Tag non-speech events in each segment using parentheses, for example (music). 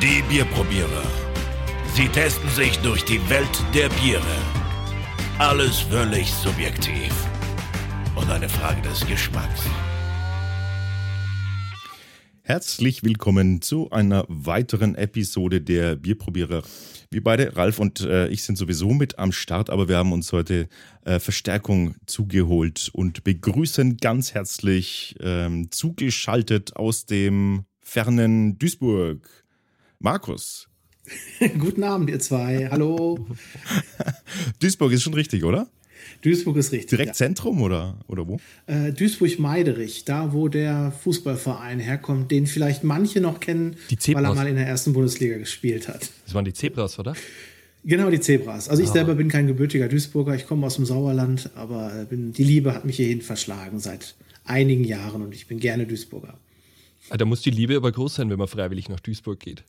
Die Bierprobierer. Sie testen sich durch die Welt der Biere. Alles völlig subjektiv. Und eine Frage des Geschmacks. Herzlich willkommen zu einer weiteren Episode der Bierprobierer. Wir beide, Ralf und äh, ich, sind sowieso mit am Start, aber wir haben uns heute äh, Verstärkung zugeholt und begrüßen ganz herzlich ähm, zugeschaltet aus dem fernen Duisburg Markus. (laughs) Guten Abend, ihr zwei. Hallo. (laughs) Duisburg ist schon richtig, oder? Duisburg ist richtig. Direkt ja. Zentrum oder, oder wo? Äh, Duisburg-Meiderich, da wo der Fußballverein herkommt, den vielleicht manche noch kennen, weil er mal in der ersten Bundesliga gespielt hat. Das waren die Zebras, oder? Genau, die Zebras. Also ich ah. selber bin kein gebürtiger Duisburger, ich komme aus dem Sauerland, aber bin, die Liebe hat mich hierhin verschlagen seit einigen Jahren und ich bin gerne Duisburger. Ah, da muss die Liebe aber groß sein, wenn man freiwillig nach Duisburg geht.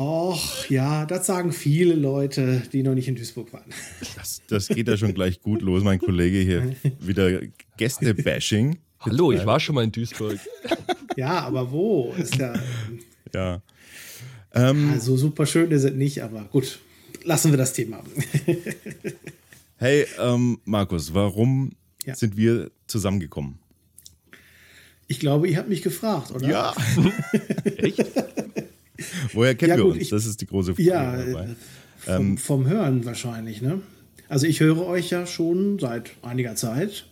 Och, ja, das sagen viele Leute, die noch nicht in Duisburg waren. Das, das geht ja schon gleich gut los, mein Kollege hier. Wieder Gäste-Bashing. Hallo, ich war schon mal in Duisburg. Ja, aber wo? Ist ja. Ja. Ähm, also super schön ist es nicht, aber gut, lassen wir das Thema. hey, ähm, Markus, warum ja. sind wir zusammengekommen? Ich glaube, ihr habt mich gefragt, oder? Ja. (laughs) Echt? (laughs) Woher kennen ja, wir gut, uns? Ich, das ist die große Frage. Ja, dabei. Vom, ähm, vom Hören wahrscheinlich, ne? Also ich höre euch ja schon seit einiger Zeit.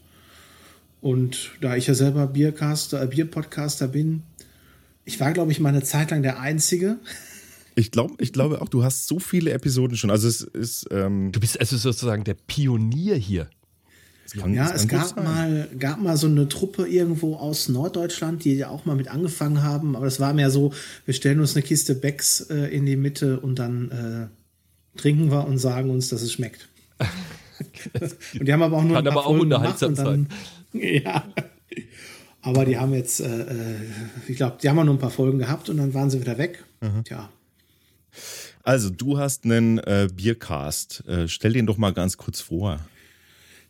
Und da ich ja selber Biercaster, äh, Bierpodcaster bin, ich war, glaube ich, mal eine Zeit lang der Einzige. Ich glaube ich glaube auch, du hast so viele Episoden schon. Also es ist. Ähm du bist also sozusagen der Pionier hier. Kann, ja, es gab mal, gab mal so eine Truppe irgendwo aus Norddeutschland, die ja auch mal mit angefangen haben, aber das war mehr so, wir stellen uns eine Kiste Becks äh, in die Mitte und dann äh, trinken wir und sagen uns, dass es schmeckt. (laughs) und die haben aber auch nur Kann aber auch unterhaltsam dann, (laughs) Ja. Aber die haben jetzt, äh, äh ich glaube, die haben auch nur ein paar Folgen gehabt und dann waren sie wieder weg. Mhm. Tja. Also, du hast einen äh, Biercast. Äh, stell den doch mal ganz kurz vor.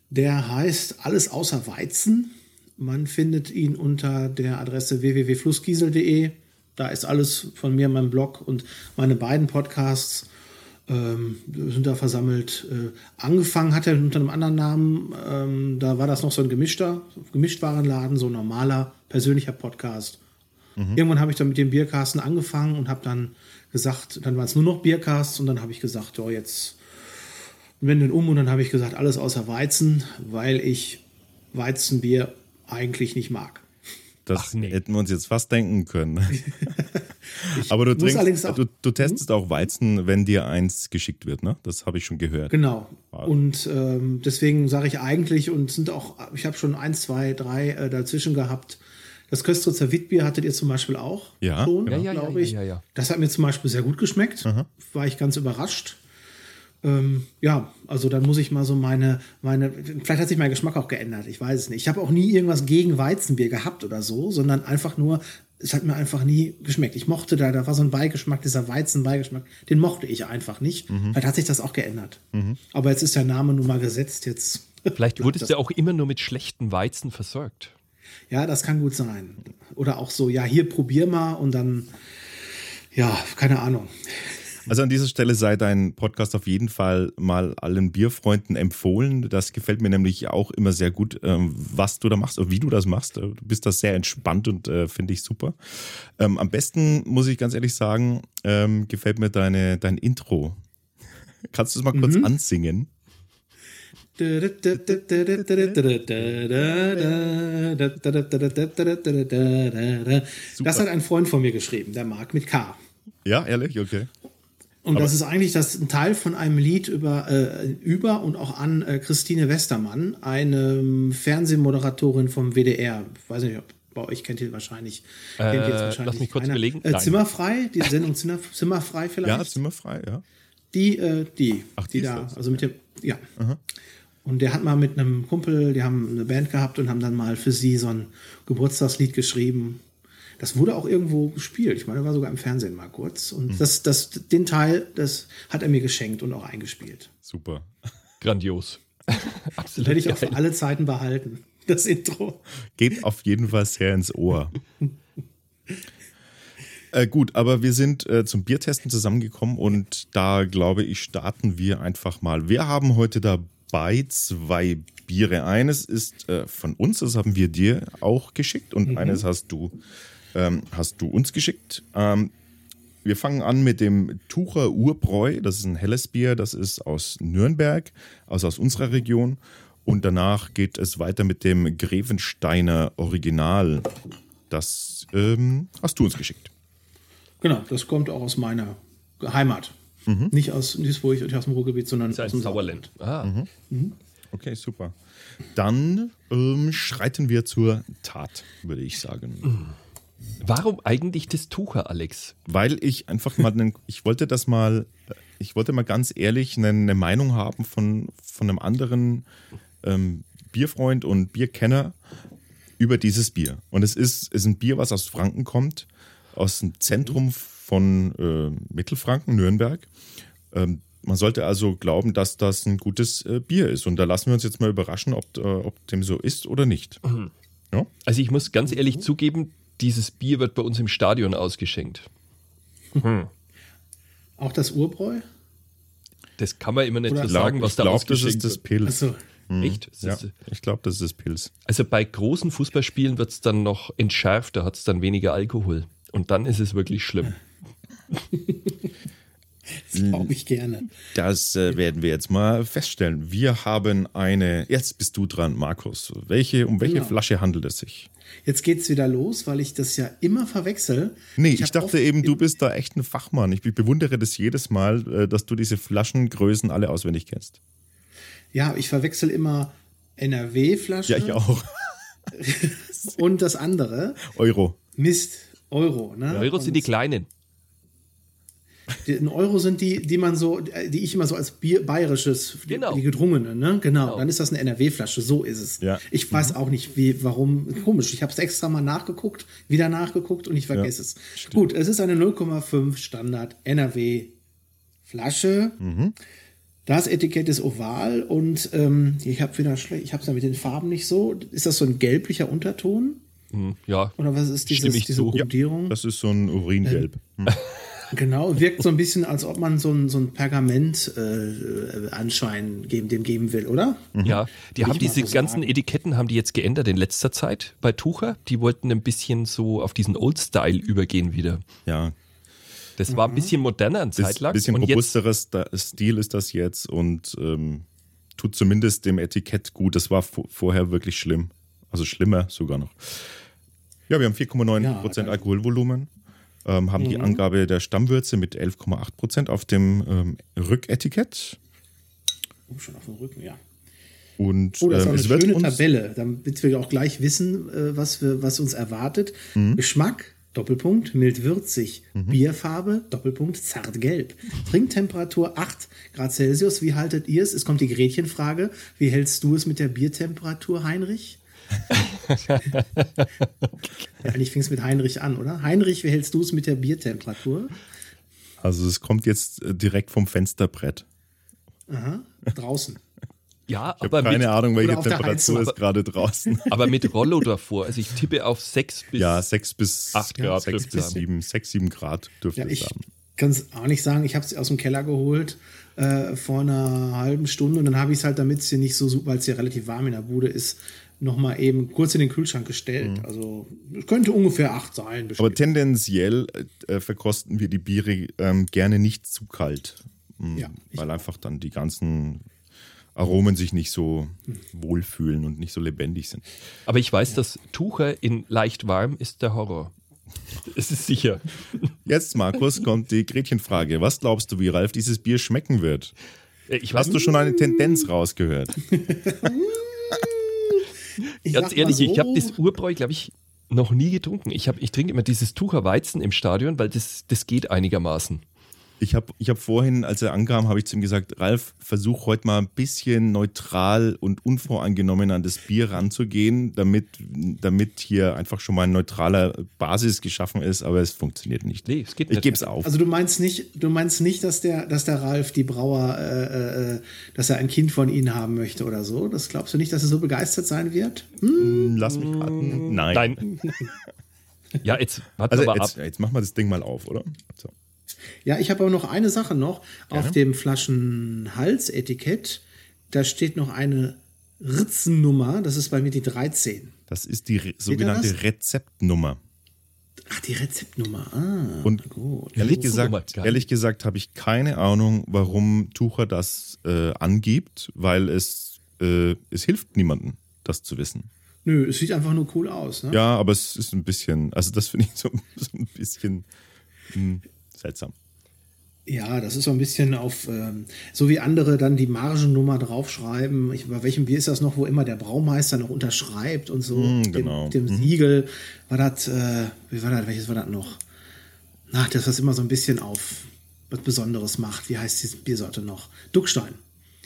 Der heißt Alles außer Weizen. Man findet ihn unter der Adresse www.flussgiesel.de. Da ist alles von mir, meinem Blog und meine beiden Podcasts ähm, sind da versammelt. Äh, angefangen hat er unter einem anderen Namen. Ähm, da war das noch so ein gemischter, Gemischtwarenladen, so ein normaler, persönlicher Podcast. Mhm. Irgendwann habe ich dann mit dem Biercasten angefangen und habe dann gesagt, dann waren es nur noch Biercasts und dann habe ich gesagt, ja, jetzt wenden um und dann habe ich gesagt, alles außer Weizen, weil ich Weizenbier eigentlich nicht mag. Das nee. hätten wir uns jetzt fast denken können. (laughs) (laughs) Aber du, trinkst, auch, du, du, testest hm? auch Weizen, wenn dir eins geschickt wird, ne? Das habe ich schon gehört. Genau. Und ähm, deswegen sage ich eigentlich, und sind auch, ich habe schon eins, zwei, drei äh, dazwischen gehabt. Das Köstritzer Witbier hattet ihr zum Beispiel auch ja, schon, ja, ja, glaube ich. Das hat mir zum Beispiel sehr gut geschmeckt. Aha. War ich ganz überrascht. Ähm, ja, also dann muss ich mal so meine, meine, vielleicht hat sich mein Geschmack auch geändert, ich weiß es nicht. Ich habe auch nie irgendwas gegen Weizenbier gehabt oder so, sondern einfach nur, es hat mir einfach nie geschmeckt. Ich mochte da, da war so ein Beigeschmack, dieser Weizenbeigeschmack, den mochte ich einfach nicht. Mhm. Vielleicht hat sich das auch geändert. Mhm. Aber jetzt ist der Name nun mal gesetzt, jetzt. (laughs) Vielleicht wurdest du auch immer nur mit schlechten Weizen versorgt. Ja, das kann gut sein. Oder auch so, ja, hier probier mal und dann, ja, keine Ahnung. Also an dieser Stelle sei dein Podcast auf jeden Fall mal allen Bierfreunden empfohlen. Das gefällt mir nämlich auch immer sehr gut, ähm, was du da machst und wie du das machst. Du bist da sehr entspannt und äh, finde ich super. Ähm, am besten, muss ich ganz ehrlich sagen, ähm, gefällt mir deine, dein Intro. Kannst du es mal kurz mhm. ansingen? Das hat ein Freund von mir geschrieben, der Marc mit K. Ja, ehrlich? Okay. Und Aber das ist eigentlich das, ein Teil von einem Lied über, äh, über und auch an äh, Christine Westermann, eine Fernsehmoderatorin vom WDR. Ich weiß nicht, ob bei euch kennt ihr wahrscheinlich. Äh, kennt ihr jetzt wahrscheinlich lass mich kurz überlegen. Äh, Zimmerfrei, die Sendung Zimmer, Zimmerfrei vielleicht. Ja, Zimmerfrei, ja. Die, äh, die, Ach, die, die da, das? also mit dem, ja. Aha. Und der hat mal mit einem Kumpel, die haben eine Band gehabt und haben dann mal für sie so ein Geburtstagslied geschrieben. Das wurde auch irgendwo gespielt. Ich meine, er war sogar im Fernsehen mal kurz. Und mhm. das, das, den Teil, das hat er mir geschenkt und auch eingespielt. Super. (laughs) Grandios. (laughs) Absolut. Hätte ich auch für alle Zeiten behalten, das Intro. Geht auf jeden Fall sehr ins Ohr. (laughs) Äh, gut, aber wir sind äh, zum Biertesten zusammengekommen und da glaube ich, starten wir einfach mal. Wir haben heute dabei zwei Biere. Eines ist äh, von uns, das haben wir dir auch geschickt und eines hast du, ähm, hast du uns geschickt. Ähm, wir fangen an mit dem Tucher Urbräu. Das ist ein helles Bier, das ist aus Nürnberg, also aus unserer Region. Und danach geht es weiter mit dem Grevensteiner Original. Das ähm, hast du uns geschickt. Genau, das kommt auch aus meiner Heimat. Nicht aus Duisburg, nicht aus dem Ruhrgebiet, sondern Das aus ist ein dem Sauerland. Ah, Okay, super. Dann ähm, schreiten wir zur Tat, würde ich sagen. Warum eigentlich das Tucher, Alex? Weil ich einfach mal, einen, (laughs) ich wollte das mal, ich wollte mal ganz ehrlich eine, eine Meinung haben von, von einem anderen ähm, Bierfreund und Bierkenner über dieses Bier. Und es ist, ist ein Bier, was aus Franken kommt, aus dem Zentrum von äh, Mittelfranken, Nürnberg. Ähm, man sollte also glauben, dass das ein gutes äh, Bier ist. Und da lassen wir uns jetzt mal überraschen, ob, äh, ob dem so ist oder nicht. Ja? Also ich muss ganz ehrlich zugeben, dieses Bier wird bei uns im Stadion ausgeschenkt. Auch das Urbräu? Das kann man immer nicht Oder so sagen, was ich da glaube, das ausgeschenkt ist das wird. Pilz. Achso. Echt? Das Ja, ist- ich glaube, das ist das Pilz. Also bei großen Fußballspielen wird es dann noch entschärft, da hat es dann weniger Alkohol. Und dann ist es wirklich schlimm. (laughs) (laughs) Das glaube ich gerne. Das äh, werden wir jetzt mal feststellen. Wir haben eine. Jetzt bist du dran, Markus. Welche, um welche Genau. Flasche handelt es sich? Jetzt geht's wieder los, weil ich das ja immer verwechsel. Nee, ich, hab dachte eben, du bist da echt ein Fachmann. Ich bewundere das jedes Mal, äh, dass du diese Flaschengrößen alle auswendig kennst. Ja, ich verwechsel immer NRW-Flasche Ja, ich auch. (laughs) und das andere. Euro. Mist, Euro. Ne? Euro sind die kleinen. Ein Euro sind die, die man so, die ich immer so als Bier, bayerisches, die, Genau. die gedrungene, ne? Genau. Dann ist das eine NRW-Flasche, so ist es. Ja. Ich weiß auch nicht, wie, warum. Komisch. Ich habe es extra mal nachgeguckt, wieder nachgeguckt und ich vergesse es. Gut, es ist eine 0,5 Standard NRW-Flasche. Mhm. Das Etikett ist oval und ähm, ich habe wieder schlecht, ich habe es ja mit den Farben nicht so. Ist das so ein gelblicher Unterton? Hm, Ja, Oder was ist dieses, Stimme ich diese zu. Ja. Grundierung? Das ist so ein Uringelb. Genau, wirkt so ein bisschen, als ob man so ein, so ein Pergament-Anschein äh, geben, dem geben will, oder? ja. Die haben diese so ganzen sagen. Etiketten haben die jetzt geändert in letzter Zeit bei Tucher. Die wollten ein bisschen so auf diesen Old-Style übergehen wieder. Ja. Das war ein bisschen moderner ein Ein Zeitlang. bisschen und jetzt, robusteres Stil ist das jetzt und ähm, tut zumindest dem Etikett gut. Das war vo- vorher wirklich schlimm. Also schlimmer sogar noch. Ja, wir haben 4,9% Ja, Prozent Alkoholvolumen. Ähm, haben Mhm. die Angabe der Stammwürze mit 11,8 Prozent auf dem ähm, Rücketikett. Oh, schon auf dem Rücken, ja. Und Oh, das ist ähm, auch eine es wird schöne Tabelle, damit wir auch gleich wissen, äh, was, wir, was uns erwartet. Mhm. Geschmack, Doppelpunkt, mild würzig. Bierfarbe, Doppelpunkt, zart gelb. Trinktemperatur 8 Grad Celsius. Wie haltet ihr es? Es kommt die Gretchenfrage. Wie hältst du es mit der Biertemperatur, Heinrich? Ja, eigentlich fing es mit Heinrich an, oder? Heinrich, wie hältst du es mit der Biertemperatur? also es kommt jetzt äh, direkt vom Fensterbrett. Aha, draußen. ja, Ich aber keine mit, Ahnung, welche Temperatur Heizung. ist gerade draußen. (laughs) aber mit Rollo davor. Also ich tippe auf 6 bis Ja, 6 bis Acht Grad 6 dürfte bis es 7, 6, 7 Grad dürfte Ja, es ich haben. kann es auch nicht sagen. Ich habe es aus dem Keller geholt äh, vor einer halben Stunde und dann habe ich es halt, damit es hier nicht so, super- weil es hier relativ warm in der Bude ist, nochmal eben kurz in den Kühlschrank gestellt. Also es könnte ungefähr acht sein. Mhm. Aber bestimmt. tendenziell äh, verkosten wir die Biere ähm, gerne nicht zu kalt. Mm, Ja, weil einfach dann die ganzen Aromen sich nicht so wohlfühlen und nicht so lebendig sind. Aber ich weiß, dass Tucher in leicht warm ist der Horror. (laughs) Es ist sicher. Jetzt, Markus, kommt die Gretchenfrage. Was glaubst du, wie Ralf dieses Bier schmecken wird? Äh, Ich weiß Hast du schon eine Tendenz rausgehört? (laughs) Ich Ganz ehrlich, so, ich habe das Urbräu, glaube ich, noch nie getrunken. Ich, hab, ich trinke immer dieses Tucher Weizen im Stadion, weil das, das geht einigermaßen. Ich habe ich hab vorhin, als er ankam, habe ich zu ihm gesagt, Ralf, versuch heute mal ein bisschen neutral und unvoreingenommen an das Bier ranzugehen, damit, damit hier einfach schon mal ein neutraler Basis geschaffen ist, aber es funktioniert nicht. Nee, es geht Ich nicht. gebe es auf. Also du meinst nicht, du meinst nicht, dass der, dass der Ralf die Brauer, äh, äh, dass er ein Kind von ihnen haben möchte oder so? Das glaubst du nicht, dass er so begeistert sein wird? Hm? Lass mich raten. Nein. Nein. (laughs) Ja, jetzt Also jetzt, ab. jetzt machen wir das Ding mal auf, oder? So. Ja, ich habe aber noch eine Sache noch. Auf dem Flaschenhals-Etikett, da steht noch eine Ritzennummer. Das ist bei mir die 13. Das ist die re sogenannte? Rezeptnummer. Ach, die Rezeptnummer. Ah, Und gut. ehrlich gesagt, ehrlich gesagt habe ich keine Ahnung, warum Tucher das äh, angibt, weil es, äh, es hilft niemandem, das zu wissen. Nö, es sieht einfach nur cool aus. Ne? Ja, aber es ist ein bisschen, also das finde ich so, (laughs) so ein bisschen hm, seltsam. Ja, das ist so ein bisschen auf, ähm, so wie andere dann die Margennummer draufschreiben. Ich, bei welchem Bier ist das noch, wo immer der Braumeister noch unterschreibt und so. Mm, genau. Dem, dem Siegel war das, äh, wie war das, welches war das noch? Ach, das, was immer so ein bisschen auf was Besonderes macht. Wie heißt diese Biersorte noch? Duckstein.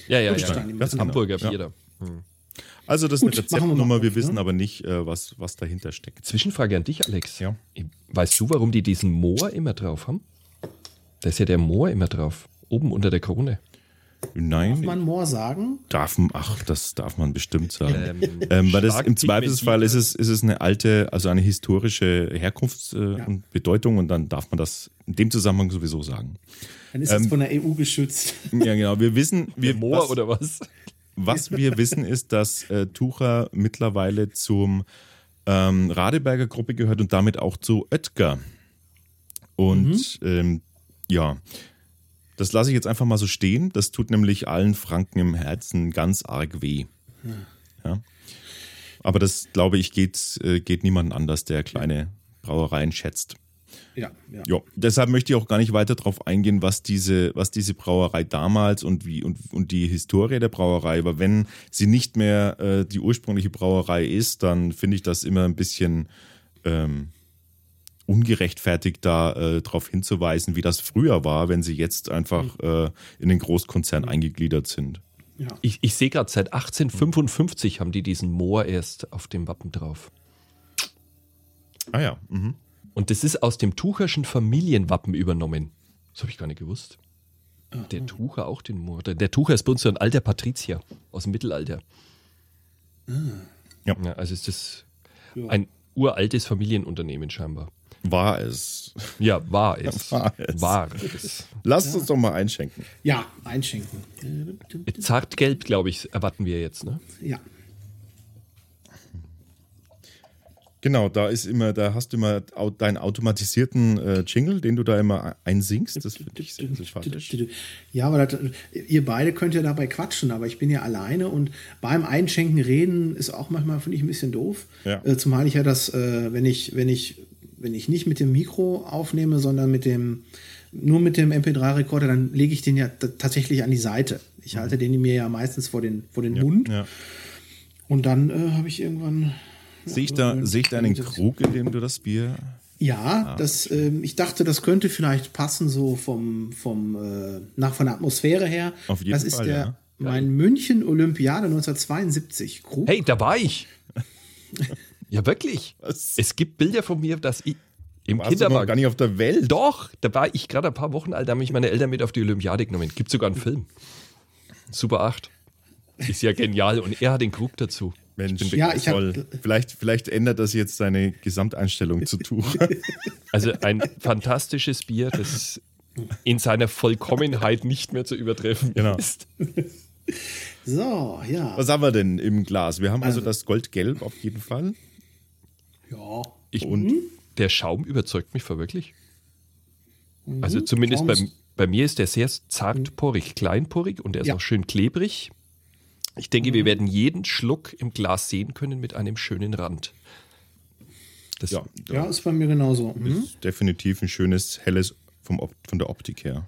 Ja, ja, Duckstein, ja. die Das müssen- Hamburger. Bier da. Also das ist Gut, eine machen wir mal Rezeptnummer, wir auf, wissen ne? aber nicht, äh, was, was dahinter steckt. Zwischenfrage an dich, Alex. Ja. Weißt du, warum die diesen Moor immer drauf haben? Da ist ja der Moor immer drauf. Oben unter der Krone. Nein, Darf man Moor sagen? darf, ach, das darf man bestimmt sagen. Ähm, Ähm, weil das im Zweifelsfall ist es, ist es eine alte, also eine historische Herkunft äh, Ja. und Bedeutung und dann darf man das in dem Zusammenhang sowieso sagen. Dann ist Ähm, das von der EU geschützt. (laughs) Ja, genau. Wir wissen, wir, Moor was, oder was? was wir wissen, ist, dass äh, Tucher mittlerweile zum ähm, Radeberger Gruppe gehört und damit auch zu Oetker. Und ähm, ja, das lasse ich jetzt einfach mal so stehen. Das tut nämlich allen Franken im Herzen ganz arg weh. Ja. Aber das, glaube ich, geht, äh, geht niemand anders, der kleine Brauereien schätzt. Ja, ja. Ja, deshalb möchte ich auch gar nicht weiter darauf eingehen, was diese, was diese Brauerei damals und wie und, und die Historie der Brauerei war. Wenn sie nicht mehr äh, die ursprüngliche Brauerei ist, dann finde ich das immer ein bisschen ähm, ungerechtfertigt, da äh, darauf hinzuweisen, wie das früher war, wenn sie jetzt einfach äh, in den Großkonzern eingegliedert sind. ja. Ich, ich sehe gerade, seit 1855 haben die diesen Moor erst auf dem Wappen drauf. Ah ja. Mhm. Und das ist aus dem Tucherschen Familienwappen übernommen. Das habe ich gar nicht gewusst. Der Tucher auch den Moor. Der, der Tucher ist bei uns so ein alter Patrizier aus dem Mittelalter. Ja. Ja, also ist das ein uraltes Familienunternehmen scheinbar. War es. Ja, war es. War es. War es. Lasst uns doch mal einschenken. ja, einschenken. Zartgelb, glaube ich, erwarten wir jetzt. Ne? Ja. Genau, da ist immer, da hast du immer deinen automatisierten äh, Jingle, den du da immer einsingst. Das finde ich sehr sympathisch. Ja, aber das, ihr beide könnt ja dabei quatschen, aber ich bin ja alleine und beim Einschenken reden ist auch manchmal, finde ich, ein bisschen doof. Ja. Äh, zumal ich ja das, äh, wenn ich, wenn ich, wenn ich nicht mit dem Mikro aufnehme, sondern mit dem, nur mit dem MP3-Rekorder, dann lege ich den ja tatsächlich an die Seite. Ich halte den mir ja meistens vor den, vor den Mund Ja. und dann äh, habe ich irgendwann. Sehe ich da, sehe ich da einen Krug, in dem du das Bier. Ja, das, ähm, ich dachte, das könnte vielleicht passen, so vom, vom äh, nach von der Atmosphäre her. Auf jeden das ist Fall, der ja. mein München Olympiade 1972. Krug. Hey, da war ich. (laughs) ja, wirklich. Was? Es gibt Bilder von mir, dass ich im Warst du noch gar Kinderwagen. nicht auf der Welt? Doch, da war ich gerade ein paar Wochen alt, da haben mich meine Eltern mit auf die Olympiade genommen. Gibt sogar einen Film. Super 8. Ist ja genial. Und er hat den Krug dazu. Mensch, bin Ja, ich hab-. Vielleicht, vielleicht ändert das jetzt deine Gesamteinstellung zu Tucher. (laughs) Also ein fantastisches Bier, das in seiner Vollkommenheit nicht mehr zu übertreffen Genau. ist. So, ja. Was haben wir denn im Glas? Wir haben also das Goldgelb auf jeden Fall. Ja. Ich, Und der Schaum überzeugt mich wirklich. Also zumindest bei, bei mir ist der sehr zartporig, kleinporig und er ist Ja. auch schön klebrig. Ich denke, wir werden jeden Schluck im Glas sehen können mit einem schönen Rand. Das, ja, Ja, ist bei mir genauso. Mhm. ist definitiv ein schönes, helles vom von der Optik her.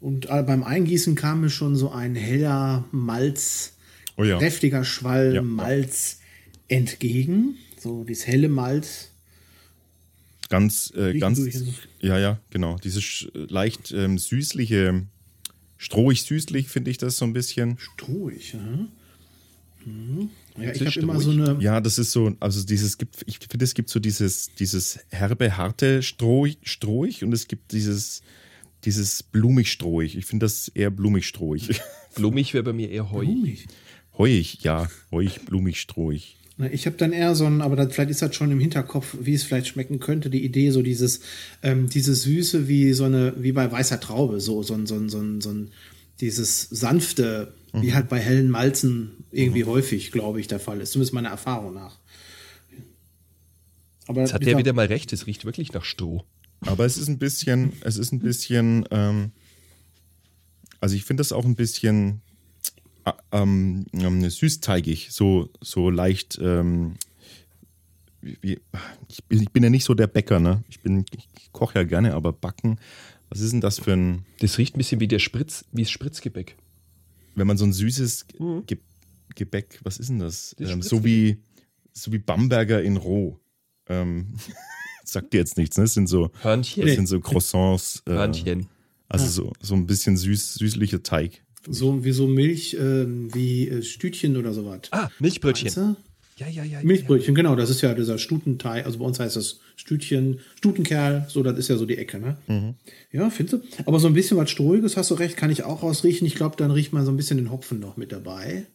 Und äh, beim Eingießen kam mir schon so ein heller Malz, Oh ja. kräftiger Schwall Ja, ja. Malz entgegen. So dieses helle Malz. Ganz, äh, ganz, ja, ja, genau. Dieses sch- leicht ähm, süßliche, strohig süßlich finde ich das so ein bisschen. Strohig, ja. Mhm. Ja, ich habe immer so eine. Ja, das ist so, also dieses gibt, ich finde, es gibt so dieses, dieses herbe, harte Strohig, Strohig und es gibt dieses, dieses blumig-strohig. Ich finde das eher blumig-strohig. blumig wäre bei mir eher (laughs) heu. Blumig. Heuig, ja, heuig, blumig, strohig. Na, Ich habe dann eher so ein, aber dann, vielleicht ist das schon im Hinterkopf, wie es vielleicht schmecken könnte, die Idee, so dieses, ähm, diese Süße wie so eine, wie bei weißer Traube, so, so ein, so ein, so ein, so ein dieses sanfte, wie halt bei hellen Malzen irgendwie häufig, glaube ich, der Fall ist. Zumindest meiner Erfahrung nach. Aber Jetzt hat wie der wieder mal recht, es riecht wirklich nach Stroh. Aber es ist ein bisschen, es ist ein bisschen, ähm, also ich finde das auch ein bisschen ähm, ähm, süßteigig, so, so leicht, ähm, wie, ich, bin, ich bin ja nicht so der Bäcker, ne? Ich bin, ich koche ja gerne, aber backen, was ist denn das für ein, Das riecht ein bisschen wie der Spritz, wie das Spritzgebäck. wenn man so ein süßes Ge Gebäck, was ist denn das? Das Ähm, so wie, so wie Bamberger in roh. Ähm, (laughs) sagt dir jetzt nichts, ne? Das sind so, Hörnchen. das sind so Croissants. Äh, Hörnchen. Also so, so ein bisschen süß, süßlicher Teig. So wie so Milch, ähm, wie äh, Stütchen oder sowas. Ah, Milchbrötchen. Weißt du? Ja, ja, ja. Milchbrötchen, genau, das ist ja dieser Stutenteig, also bei uns heißt das Stütchen, Stutenkerl, so, das ist ja so die Ecke, ne? Ja, findest du? Aber so ein bisschen was Strohiges, hast du recht, kann ich auch rausriechen. Ich glaube, dann riecht man so ein bisschen den Hopfen noch mit dabei.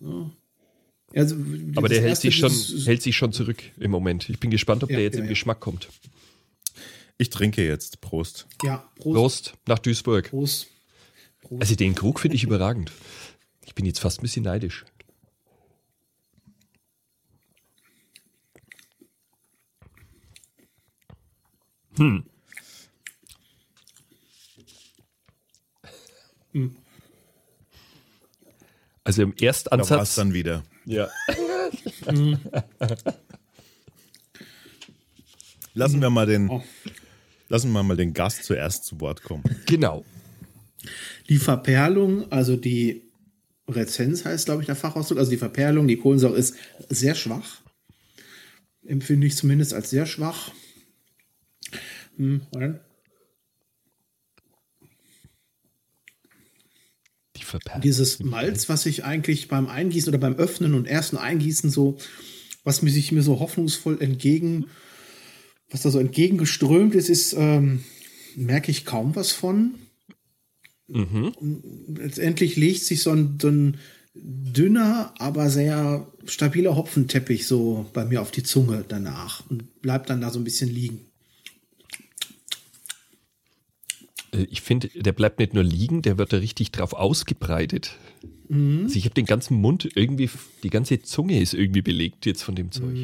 Ja. Also, Aber der hält sich, schon, dieses- hält sich schon zurück im Moment. Ich bin gespannt, ob Ja, der jetzt ja, im ja. Geschmack kommt. Ich trinke jetzt. Prost. Ja, Prost. Prost nach Duisburg. Prost. Prost. Also den Krug finde ich überragend. Ich bin jetzt fast ein bisschen neidisch. Also im Da war es Erstansatz. dann wieder. Ja. (laughs) Lassen wir mal den, lassen wir mal den Gast zuerst zu Wort kommen. Genau. Die Verperlung, also die Rezenz heißt, glaube ich, der Fachausdruck, also die Verperlung, die Kohlensäure ist sehr schwach. Empfinde ich zumindest als sehr schwach. Hm. Die Verperlung. Dieses Malz, was ich eigentlich beim Eingießen oder beim Öffnen und ersten Eingießen so, was mir sich mir so hoffnungsvoll entgegen, was da so entgegengeströmt ist, ist, ähm, merke ich kaum was von. Letztendlich legt sich so ein, so ein dünner, aber sehr stabiler Hopfenteppich so bei mir auf die Zunge danach und bleibt dann da so ein bisschen liegen. Äh, Ich finde, der bleibt nicht nur liegen, der wird da richtig drauf ausgebreitet. Mhm. Also ich habe den ganzen Mund irgendwie, die ganze Zunge ist irgendwie belegt jetzt von dem Zeug.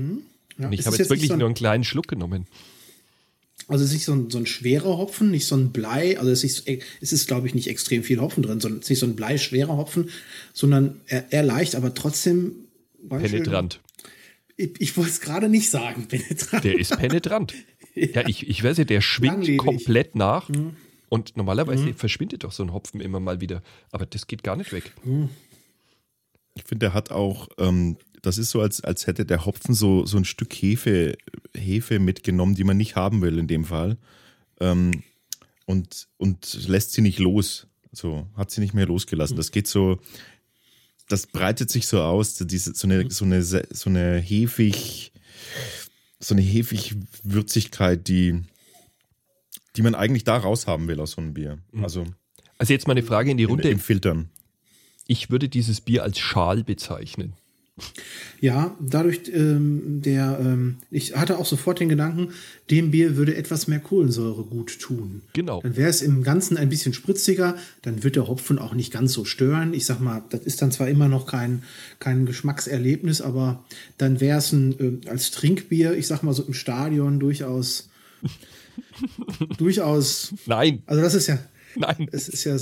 Ja, Und ich habe ist jetzt wirklich so nur einen kleinen Schluck genommen. Also es ist nicht so ein, so ein schwerer Hopfen, nicht so ein Blei, also es ist, es ist glaube ich, nicht extrem viel Hopfen drin, sondern es ist nicht so ein bleischwerer Hopfen, sondern eher, eher leicht, aber trotzdem Penetrant. Ich, ich wollte es gerade nicht sagen, (laughs) penetrant. Der ist penetrant. (laughs) ja, ich, ich weiß ja, der schwingt Langlebig. komplett nach. Mhm. Und normalerweise verschwindet doch so ein Hopfen immer mal wieder. Aber das geht gar nicht weg. Ich finde, der hat auch, ähm, das ist so, als, als hätte der Hopfen so, so ein Stück Hefe, Hefe mitgenommen, die man nicht haben will in dem Fall. Ähm, und, und lässt sie nicht los. So, hat sie nicht mehr losgelassen. Das geht so, das breitet sich so aus, diese, so eine, so eine, so eine hefig, so eine hefig Würzigkeit, die, die man eigentlich da raushaben will aus so einem Bier. Also Also jetzt mal eine Frage in die Runde. im Filtern. Ich würde dieses Bier als Schal bezeichnen. Ja, dadurch, ähm, der, ähm, ich hatte auch sofort den Gedanken, dem Bier würde etwas mehr Kohlensäure gut tun. Genau. Dann wäre es im Ganzen ein bisschen spritziger, dann wird der Hopfen auch nicht ganz so stören. Ich sag mal, das ist dann zwar immer noch kein, kein Geschmackserlebnis, aber dann wäre es ein, äh, als Trinkbier, ich sag mal so im Stadion durchaus, (laughs) durchaus, Nein, also das ist ja, (laughs) nein. es ist ja,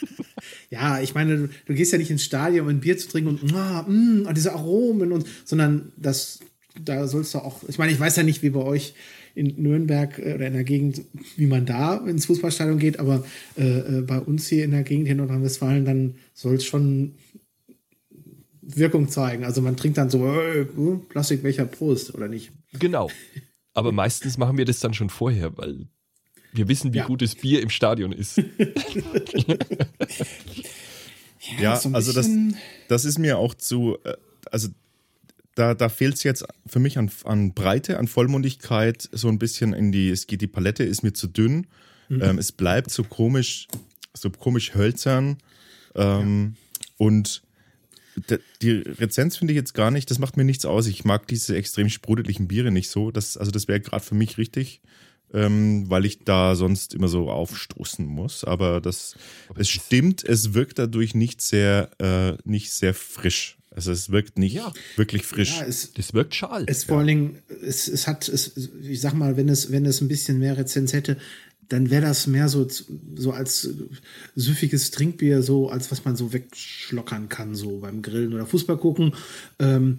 (laughs) ja, ich meine, du, gehst ja nicht ins Stadion, um ein Bier zu trinken und, ah, mm, und diese Aromen und, sondern das, da sollst du auch, ich meine, ich weiß ja nicht, wie bei euch in Nürnberg äh, oder in der Gegend, wie man da ins Fußballstadion geht, aber äh, äh, bei uns hier in der Gegend hier in Nordrhein-Westfalen, dann soll es schon Wirkung zeigen. Also man trinkt dann so, äh, uh, Plastikbecher, Prost, oder nicht? Genau. Aber meistens machen wir das dann schon vorher, weil wir wissen, wie Ja. gutes Bier im Stadion ist. (laughs) Ja, so ein also das, das ist mir auch zu, äh, also da, da fehlt es jetzt für mich an, an Breite, an Vollmundigkeit, so ein bisschen in die, es geht, die Palette ist mir zu dünn, ähm, es bleibt so komisch, so komisch hölzern ähm, und Die Rezenz finde ich jetzt gar nicht, das macht mir nichts aus. Ich mag diese extrem sprudeligen Biere nicht so. Das, also das wäre gerade für mich richtig, ähm, weil ich da sonst immer so aufstoßen muss. Aber das, Aber es stimmt, es wirkt dadurch nicht sehr, äh, nicht sehr frisch. Also es wirkt nicht ja. wirklich frisch. Ja, es, das wirkt schal. Es vor allen Dingen, es, es hat, es, ich sag mal, wenn es, wenn es ein bisschen mehr Rezenz hätte, dann wäre das mehr so, so als süffiges Trinkbier, so als was man so wegschlockern kann, so beim Grillen oder Fußball gucken. Ähm,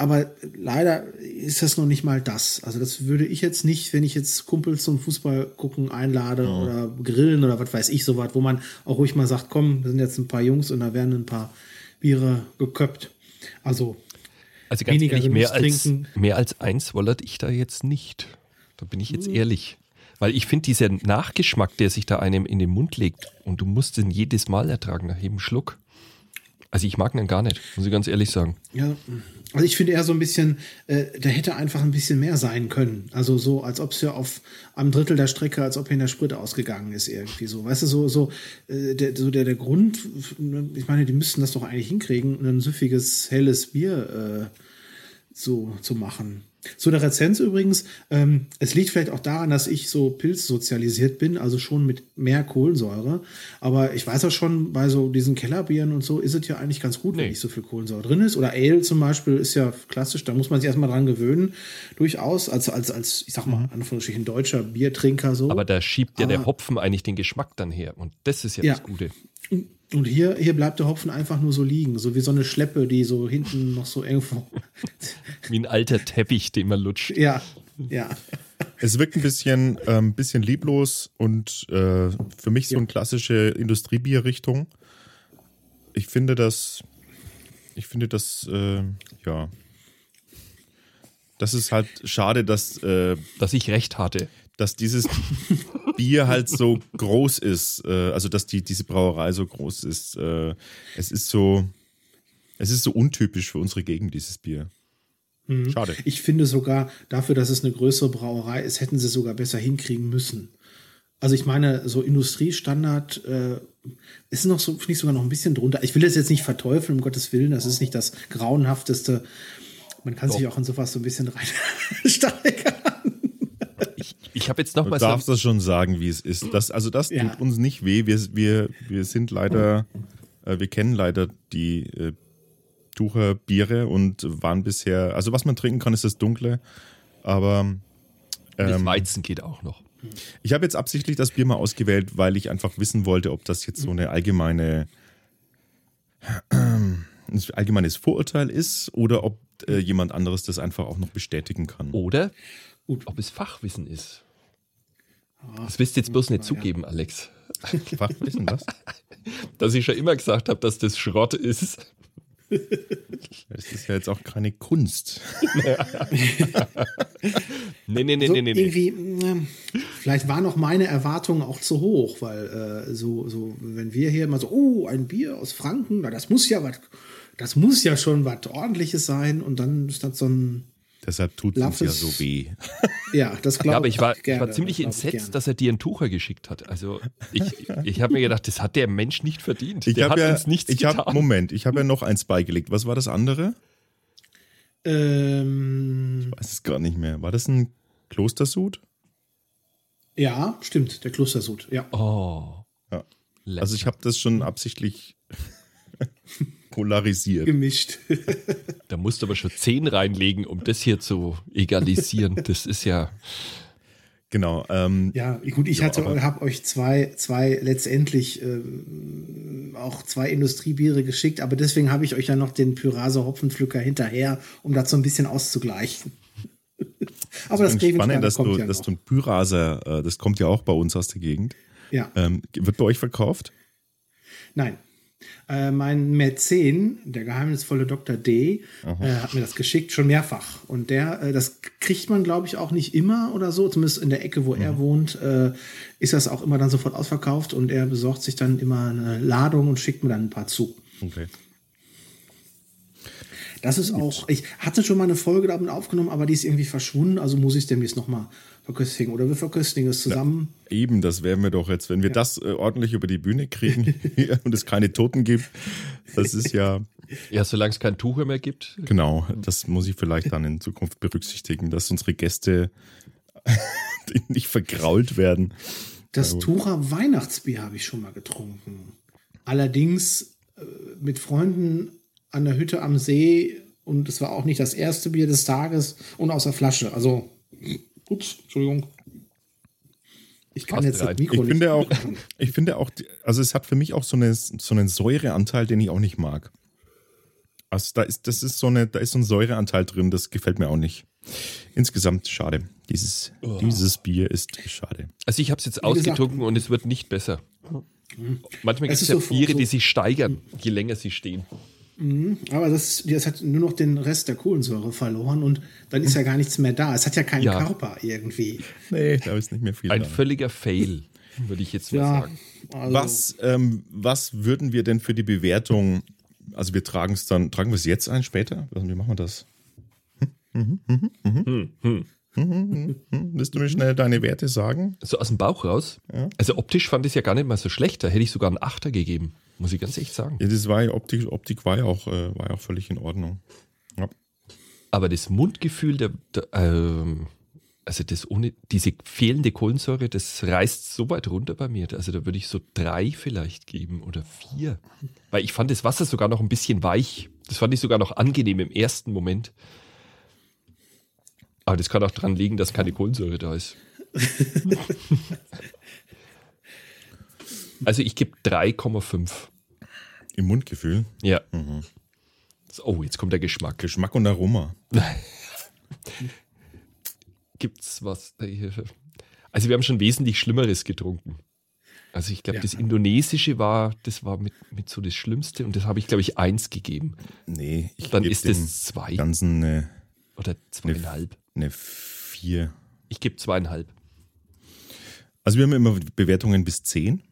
aber leider ist das noch nicht mal das. Also das würde ich jetzt nicht, wenn ich jetzt Kumpels zum Fußball gucken einlade oh. oder grillen oder was weiß ich so was, wo man auch ruhig mal sagt, komm, da sind jetzt ein paar Jungs und da werden ein paar Biere geköpft. Also, also ganz ehrlich, mehr als, mehr als eins wollert ich da jetzt nicht. Da bin ich jetzt mhm. ehrlich. Weil ich finde, dieser Nachgeschmack, der sich da einem in den Mund legt und du musst ihn jedes Mal ertragen nach jedem Schluck. Also ich mag ihn gar nicht, muss ich ganz ehrlich sagen. Ja, also ich finde eher so ein bisschen, äh, da hätte einfach ein bisschen mehr sein können. Also so, als ob es ja auf am Drittel der Strecke, als ob in der Sprit ausgegangen ist irgendwie so. Weißt du, so, so, äh, der, so der, der Grund, ich meine, die müssten das doch eigentlich hinkriegen, ein süffiges, helles Bier äh, so zu machen. Zu der Rezenz übrigens, ähm, es liegt vielleicht auch daran, dass ich so pilzsozialisiert bin, also schon mit mehr Kohlensäure. Aber ich weiß auch schon, bei so diesen Kellerbieren und so ist es ja eigentlich ganz gut, nee. wenn nicht so viel Kohlensäure drin ist. Oder Ale zum Beispiel ist ja klassisch, da muss man sich erstmal dran gewöhnen, durchaus, als, als, als ich sag mal, mhm. Anführungsstrichen deutscher Biertrinker so. Aber da schiebt ja Aber, der Hopfen eigentlich den Geschmack dann her. Und das ist ja, ja. das Gute. Und hier, hier bleibt der Hopfen einfach nur so liegen, so wie so eine Schleppe, die so hinten noch so irgendwo. (laughs) wie ein alter Teppich, den man lutscht. Ja, ja. Es wirkt ein bisschen, ähm, bisschen lieblos und äh, für mich so eine klassische Industriebierrichtung. Ich finde das, ich finde das, äh, ja, das ist halt schade, dass, äh, dass ich recht hatte dass dieses Bier halt so groß ist, äh, also dass die, diese Brauerei so groß ist. Äh, es ist so, es ist so untypisch für unsere Gegend, dieses Bier. Mhm. Schade. Ich finde sogar, dafür, dass es eine größere Brauerei ist, hätten sie sogar besser hinkriegen müssen. Also ich meine, so Industriestandard äh, ist noch so, finde ich sogar noch ein bisschen drunter. Ich will das jetzt nicht verteufeln, um Gottes Willen, das ist nicht das grauenhafteste. Man kann Doch. sich auch in sowas so ein bisschen reinsteigern. (laughs) Ich habe jetzt noch mal. Du darfst das schon sagen, wie es ist. Das, also das ja. tut uns nicht weh. Wir, wir, wir sind leider, äh, wir kennen leider die äh, Tucher Biere und waren bisher, also was man trinken kann, ist das Dunkle. Aber ähm, das Weizen geht auch noch. Ich habe jetzt absichtlich das Bier mal ausgewählt, weil ich einfach wissen wollte, ob das jetzt so eine allgemeine (clears throat) ein allgemeines Vorurteil ist oder ob äh, jemand anderes das einfach auch noch bestätigen kann. Oder Gut. ob es Fachwissen ist. Das willst du jetzt bloß nicht zugeben, Alex. (laughs) Fachwissen, was? dass ich schon immer gesagt habe, dass das Schrott ist. Das ist ja jetzt auch keine Kunst. (laughs) nee, nee, nee, so nee, nee. Irgendwie, äh, vielleicht waren auch meine Erwartungen auch zu hoch, weil äh, so, so, wenn wir hier immer so, oh, ein Bier aus Franken, na, das muss ja was, das muss ja schon was ordentliches sein und dann ist das so ein Deshalb tut es uns ja so weh. (laughs) Ja, das glaube ja, aber ich. War, ich war ziemlich entsetzt, dass er dir einen Tucher geschickt hat. Also ich, ich habe mir gedacht, das hat der Mensch nicht verdient. Ich der hat ja, uns nichts ich getan. Hab, Moment, ich habe ja noch eins beigelegt. Was war das andere? Ähm, ich weiß es gar nicht mehr. War das ein Klostersud? Ja, stimmt, der Klostersud, ja. Oh. Ja. Also ich habe das schon absichtlich (laughs) polarisiert. Gemischt. (laughs) da musst du aber schon zehn reinlegen, um das hier zu egalisieren. Das ist ja. Genau. Ähm, ja, gut, ich ja, habe euch zwei, zwei letztendlich äh, auch zwei Industriebiere geschickt, aber deswegen habe ich euch ja noch den Pyraser Hopfenpflücker hinterher, um das so ein bisschen auszugleichen. (laughs) aber das, das spannend, dass, du, ja dass du ein Pyraser, äh, das kommt ja auch bei uns aus der Gegend. Ja. Ähm, wird bei euch verkauft? Nein. Äh, mein Mäzen, der geheimnisvolle Dr. D, äh, hat mir das geschickt, schon mehrfach. Und der, äh, das kriegt man, glaube ich, auch nicht immer oder so. Zumindest in der Ecke, wo mhm. er wohnt, äh, ist das auch immer dann sofort ausverkauft und er besorgt sich dann immer eine Ladung und schickt mir dann ein paar zu. Okay. Das ist auch, ich hatte schon mal eine Folge damit aufgenommen, aber die ist irgendwie verschwunden, also muss ich es demnächst nochmal verköstigen. Oder wir verköstigen es zusammen. Ja, eben, das werden wir doch jetzt, wenn wir ja. das äh, ordentlich über die Bühne kriegen (laughs) und es keine Toten gibt. Das ist ja. Ja, solange es kein Tuch mehr gibt. Genau, das muss ich vielleicht dann in Zukunft berücksichtigen, dass unsere Gäste (laughs) nicht vergrault werden. Das Tucher Weihnachtsbier habe ich schon mal getrunken. Allerdings äh, mit Freunden an der Hütte am See und es war auch nicht das erste Bier des Tages und aus der Flasche. Also, ups, Entschuldigung. Ich kann jetzt das Mikro ich nicht finde auch, (laughs) Ich finde auch, also es hat für mich auch so, eine, so einen Säureanteil, den ich auch nicht mag. Also da ist, das ist so eine, da ist so ein Säureanteil drin, das gefällt mir auch nicht. Insgesamt schade. Dieses, oh. dieses Bier ist schade. Also ich habe es jetzt ausgetrunken und es wird nicht besser. Manchmal gibt es ja so Biere, so die sich steigern, je länger sie stehen. Mhm, aber das, das hat nur noch den Rest der Kohlensäure verloren und dann ist ja gar nichts mehr da. Es hat ja keinen ja. Körper irgendwie. Nee, da ist nicht mehr viel. Ein da. völliger Fail, würde ich jetzt mal ja, sagen. Also was, ähm, was würden wir denn für die Bewertung, also wir tragen es dann, tragen wir es jetzt ein später? Wie machen wir das? Hm, hm, hm, hm. Hm, Willst du mir schnell deine Werte sagen? So aus dem Bauch raus? Ja. Also optisch fand ich es ja gar nicht mal so schlecht. Da hätte ich sogar einen Achter gegeben, muss ich ganz echt sagen. Ja, das war ja Optik, Optik war ja auch, äh, war ja auch völlig in Ordnung. Ja. Aber das Mundgefühl, der, der ähm, also das ohne diese fehlende Kohlensäure, das reißt so weit runter bei mir. Also da würde ich so drei vielleicht geben oder vier. Weil ich fand das Wasser sogar noch ein bisschen weich. Das fand ich sogar noch angenehm im ersten Moment. Aber das kann auch daran liegen, dass keine Kohlensäure da ist. (laughs) also ich gebe 3,5. Im Mundgefühl? Ja. Mhm. Oh, jetzt kommt der Geschmack. Geschmack und Aroma. (laughs) Gibt's was? Also wir haben schon wesentlich Schlimmeres getrunken. Also ich glaube, ja. das Indonesische war, das war mit, mit so das Schlimmste und das habe ich, glaube ich, eins gegeben. Nee, ich Dann ist das zwei. Ganzen eine, Oder zweieinhalb. Eine vier. Ich gebe zweieinhalb. Also wir haben immer Bewertungen bis zehn.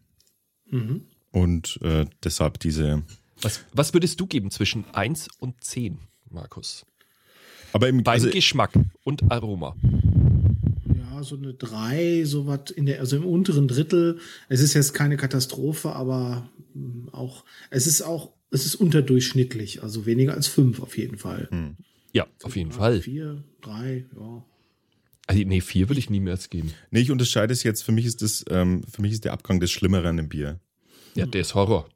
Mhm. Und äh, deshalb diese. Was, was würdest du geben zwischen 1 und 10, Markus? Aber im Beim also, Geschmack und Aroma. Ja, so eine 3, so was in der, also im unteren Drittel. Es ist jetzt keine Katastrophe, aber hm, auch, es ist auch, es ist unterdurchschnittlich, also weniger als 5 auf jeden Fall. Hm. Ja, auf jeden Fall. Vier, drei, ja. Also, nee, vier würde ich nie mehr als geben. Nee, ich unterscheide es jetzt. Für mich ist das, ähm, für mich ist der Abgang das Schlimmere an dem Bier. Ja, der ist Horror.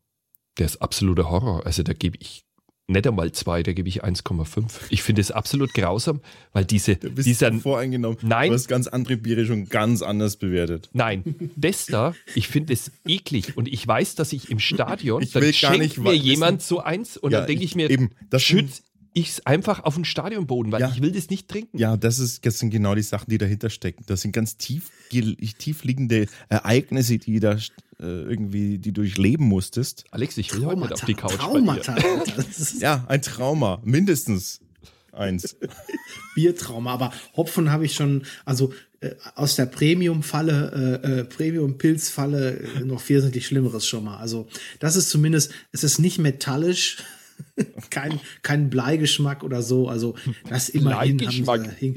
Der ist absoluter Horror. Also da gebe ich nicht einmal zwei, da gebe ich 1,5. Ich finde es absolut grausam, weil diese. Du bist dieser, voreingenommen. Nein. Du hast ganz andere Biere schon ganz anders bewertet. Nein, das da, ich finde es eklig und ich weiß, dass ich im Stadion, ich dann schenkt mir jemand so eins und ja, dann denke ich, ich mir, eben, das schütz, ich es einfach auf den Stadionboden, weil ja. ich will das nicht trinken. Ja, das, ist, das sind genau die Sachen, die dahinter stecken. Das sind ganz tief, tief liegende Ereignisse, die da äh, irgendwie, die du durchleben musstest. Alex, ich will heute nicht auf die Couch Traumata. ja, ein Trauma, mindestens eins. (laughs) Biertrauma, aber Hopfen habe ich schon, also äh, aus der Premium-Falle, äh, äh, Premium-Pilz-Falle äh, noch wesentlich Schlimmeres schon mal. Also das ist zumindest, es ist nicht metallisch, (laughs) kein, kein Bleigeschmack oder so. Also das immerhin haben sie,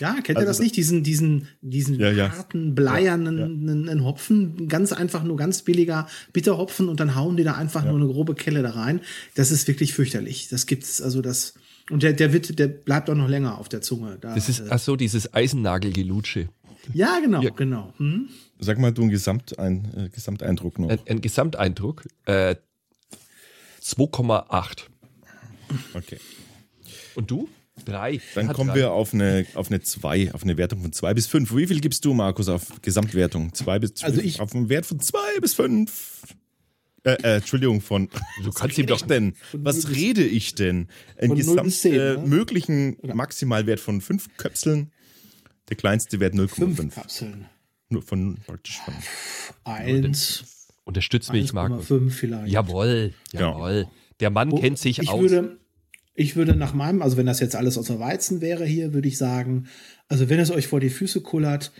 Ja, kennt also, ihr das nicht? Diesen, diesen, diesen ja, ja. harten, bleiernen ja, Hopfen, ganz einfach nur ganz billiger Bitterhopfen und dann hauen die da einfach nur eine grobe Kelle da rein. Das ist wirklich fürchterlich. Das gibt's, also das. Und der, der wird, der bleibt auch noch länger auf der Zunge. Da, das ist, äh, ach so, dieses Eisennagelgelutsche. Ja, genau, ja. genau. Hm? Sag mal du einen Gesamtein, äh, Gesamteindruck noch. Ein, ein Gesamteindruck. Äh, 2,8. Okay. Und du? Drei. Dann kommen drei. wir auf eine, auf eine 2, auf eine Wertung von 2 bis 5. Wie viel gibst du, Markus, auf Gesamtwertung? 2 bis Also ich, auf einen Wert von 2 bis 5. Äh, äh, Entschuldigung, von. Du (laughs) kannst ihm doch. denn? Was rede ich denn? Ein gesamt 10, äh, ne? möglichen Maximalwert von 5 Köpseln. Der kleinste Wert 0,5. Kapseln. Nur von praktisch von. Eins. Unterstützt mich, Markus. 1,5 vielleicht. Jawohl, jawohl. Ja. Der Mann Wo, kennt sich ich aus. Würde, ich würde nach meinem, also wenn das jetzt alles außer Weizen wäre hier, würde ich sagen, also wenn es euch vor die Füße kullert,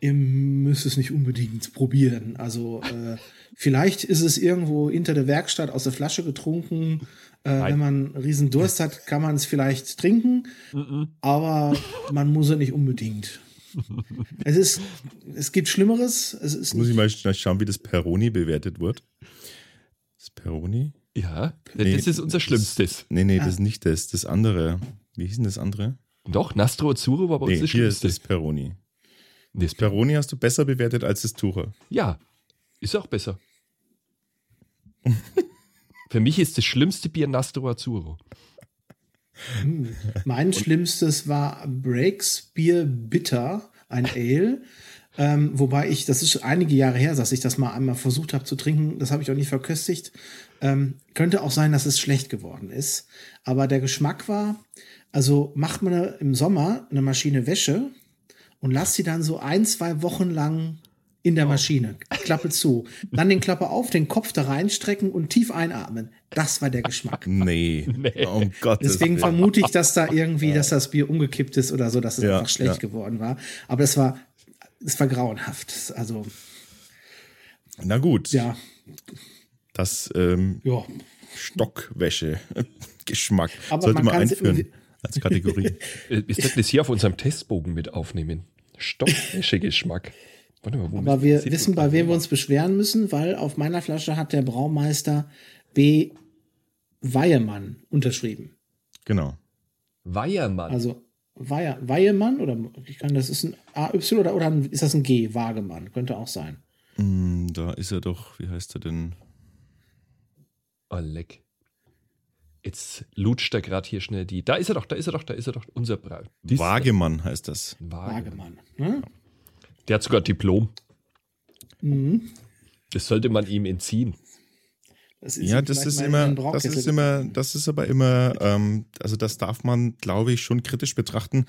ihr müsst es nicht unbedingt probieren. Also äh, (laughs) vielleicht ist es irgendwo hinter der Werkstatt aus der Flasche getrunken. Äh, wenn man riesen Durst (laughs) hat, kann man es vielleicht trinken, aber man muss es nicht unbedingt. (laughs) es ist, es gibt Schlimmeres. Es ist muss ich mal schauen, wie das Peroni bewertet wird. Das Peroni? Ja, nee, das ist unser Schlimmstes. Das, nee, nee, ah. das ist nicht das. Das andere. Wie hieß denn das andere? Doch, Nastro Azzurro war bei uns nee, das hier Schlimmste. ist das Peroni. Das Peroni hast du besser bewertet als das Tucher. Ja, ist auch besser. (laughs) Für mich ist das schlimmste Bier Nastro Azzurro. Hm. Mein schlimmstes war Breaks Bier Bitter, ein Ale. Ähm, wobei ich, das ist einige Jahre her, dass ich das mal einmal versucht habe zu trinken. Das habe ich auch nicht verköstigt. Ähm, könnte auch sein, dass es schlecht geworden ist. Aber der Geschmack war, also macht man im Sommer eine Maschine Wäsche und lasst sie dann so ein, zwei Wochen lang in der Maschine. Klappe zu. Dann den Klappe auf, den Kopf da reinstrecken und tief einatmen. Das war der Geschmack. Nee. nee. Oh Gott. Deswegen vermute ich, dass da irgendwie, dass das Bier umgekippt ist oder so, dass es ja, einfach schlecht ja. geworden war. Aber es war, es war grauenhaft. Also. Na gut. Ja. Das ähm, ja. Stockwäsche-Geschmack (laughs) sollte man einführen als Kategorie. Wir sollten das hier auf unserem Testbogen mit aufnehmen. Stockwäsche-Geschmack. Aber wir wissen, bei wem wir uns beschweren müssen, weil auf meiner Flasche hat der Braumeister B. Weiermann unterschrieben. Genau. Weiermann. Also Weier, Weiermann oder ich kann, das ist ein AY oder, oder ist das ein G? Wagemann, könnte auch sein. Mm, da ist er doch, wie heißt er denn? Oh, leck. Jetzt lutscht er gerade hier schnell die. Da ist er doch, da ist er doch, da ist er doch, unser Braut. Wagemann heißt das. Wagemann. Wagemann. Hm? Der hat sogar Diplom. Mhm. Das sollte man ihm entziehen. Das ja, das ist immer, das ist immer, das ist aber immer, ähm, also das darf man, glaube ich, schon kritisch betrachten.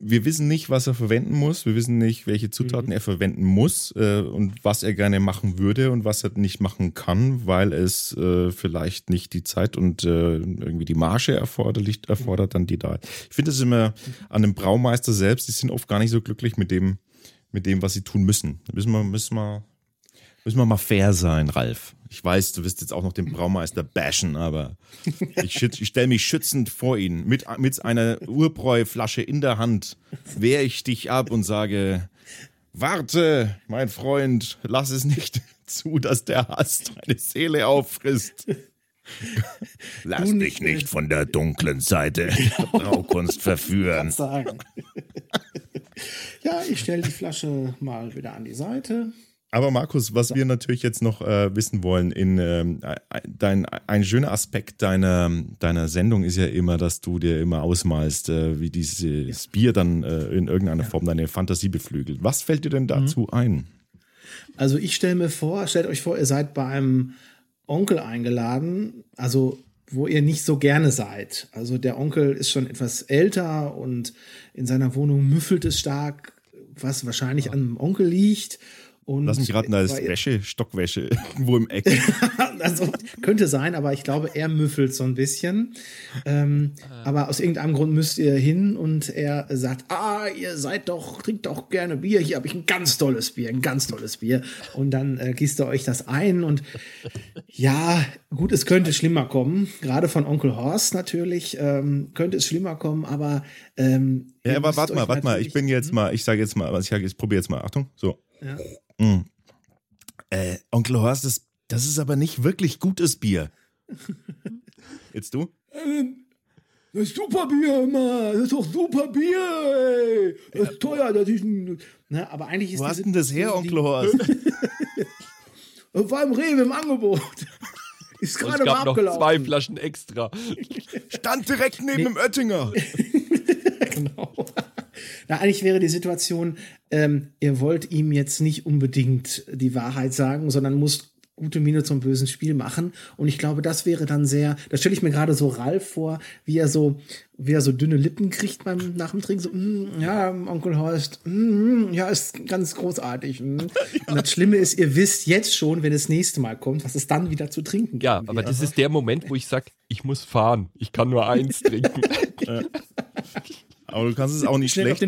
Wir wissen nicht, was er verwenden muss. Wir wissen nicht, welche Zutaten mhm. er verwenden muss äh, und was er gerne machen würde und was er nicht machen kann, weil es äh, vielleicht nicht die Zeit und äh, irgendwie die Marge erforderlich, erfordert, dann die da. Ich finde es immer an dem Braumeister selbst, die sind oft gar nicht so glücklich mit dem, mit dem, was sie tun müssen. Da müssen wir, müssen wir, müssen wir mal fair sein, Ralf. Ich weiß, du wirst jetzt auch noch den Braumeister bashen, aber (laughs) ich, ich stelle mich schützend vor ihn. Mit, mit einer Urbräuflasche in der Hand wehre ich dich ab und sage, warte, mein Freund, lass es nicht (laughs) zu, dass der Hass deine Seele auffrisst. (laughs) Lass dich nicht von der dunklen Seite der Braukunst verführen. Ja, ich stelle die Flasche mal wieder an die Seite. Aber Markus, was wir natürlich jetzt noch äh, wissen wollen, in ähm, dein, ein schöner Aspekt deiner, deiner Sendung ist ja immer, dass du dir immer ausmalst, äh, wie dieses ja. Bier dann äh, in irgendeiner ja. Form deine Fantasie beflügelt. Was fällt dir denn dazu mhm. ein? Also ich stelle mir vor, stellt euch vor, ihr seid bei einem Onkel eingeladen, also wo ihr nicht so gerne seid. Also der Onkel ist schon etwas älter und in seiner Wohnung müffelt es stark, was wahrscheinlich ja. an dem Onkel liegt. Und Lass mich raten, da ist Wäsche, Stockwäsche (laughs) irgendwo im Eck. also könnte sein, aber ich glaube, er müffelt so ein bisschen. Ähm, ah. Aber aus irgendeinem Grund müsst ihr hin und er sagt, ah, ihr seid doch, trinkt doch gerne Bier. Hier habe ich ein ganz tolles Bier, ein ganz tolles Bier. Und dann äh, gießt er euch das ein und ja, gut, es könnte schlimmer kommen. Gerade von Onkel Horst natürlich ähm, könnte es schlimmer kommen, aber ähm, ja, aber warte mal, warte mal, ich bin jetzt mal, ich sage jetzt mal, was ich sage, ich probiere jetzt mal, Achtung, so. Ja. Mhm. Äh, Onkel Horst, das, das ist aber nicht wirklich gutes Bier. (laughs) Jetzt du? Das ist super Bier, immer. Das ist doch super Bier, ey. Das ist teuer, das ist ein. Na, aber eigentlich ist Wo hast denn das her, Onkel Horst? (laughs) War im Rewe im Angebot. (laughs) Ist gerade mal abgelaufen. Noch zwei Flaschen extra. Stand direkt neben nee. dem Oettinger. genau. Na, eigentlich wäre die Situation, ähm, ihr wollt ihm jetzt nicht unbedingt die Wahrheit sagen, sondern muss gute Miene zum bösen Spiel machen. Und ich glaube, das wäre dann sehr, da stelle ich mir gerade so Ralf vor, wie er so, wie er so dünne Lippen kriegt beim nach dem Trinken, so, mm, ja, Onkel Horst, mm, ja, ist ganz großartig. Mm. (laughs) Und das Schlimme ist, ihr wisst jetzt schon, wenn es nächste Mal kommt, was es dann wieder zu trinken gibt. Ja, aber das ist der Moment, wo ich sage, ich muss fahren, ich kann nur eins (laughs) trinken. (laughs) Aber du kannst es auch nicht schlecht.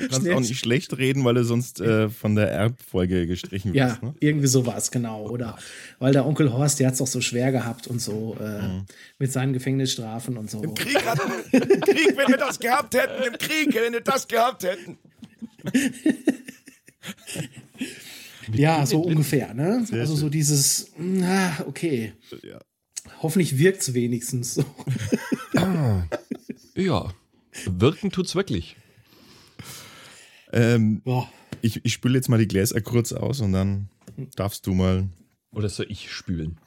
Du kannst auch nicht schlecht reden, weil du sonst äh, von der Erbfolge gestrichen wirst. Ja, ne? irgendwie sowas, genau. Oder weil der Onkel Horst, der hat es doch so schwer gehabt und so äh, mhm. mit seinen Gefängnisstrafen und so. Im Krieg, hatten, im Krieg, wenn wir das gehabt hätten, im Krieg, wenn wir das gehabt hätten. (laughs) ja, so ungefähr, ne? Sehr also so dieses, na, okay. Ja. Hoffentlich wirkt es wenigstens so. ah, ja, wirken tut's wirklich. Ähm, ich, ich spüle jetzt mal die Gläser kurz aus und dann darfst du mal. Oder soll ich spülen?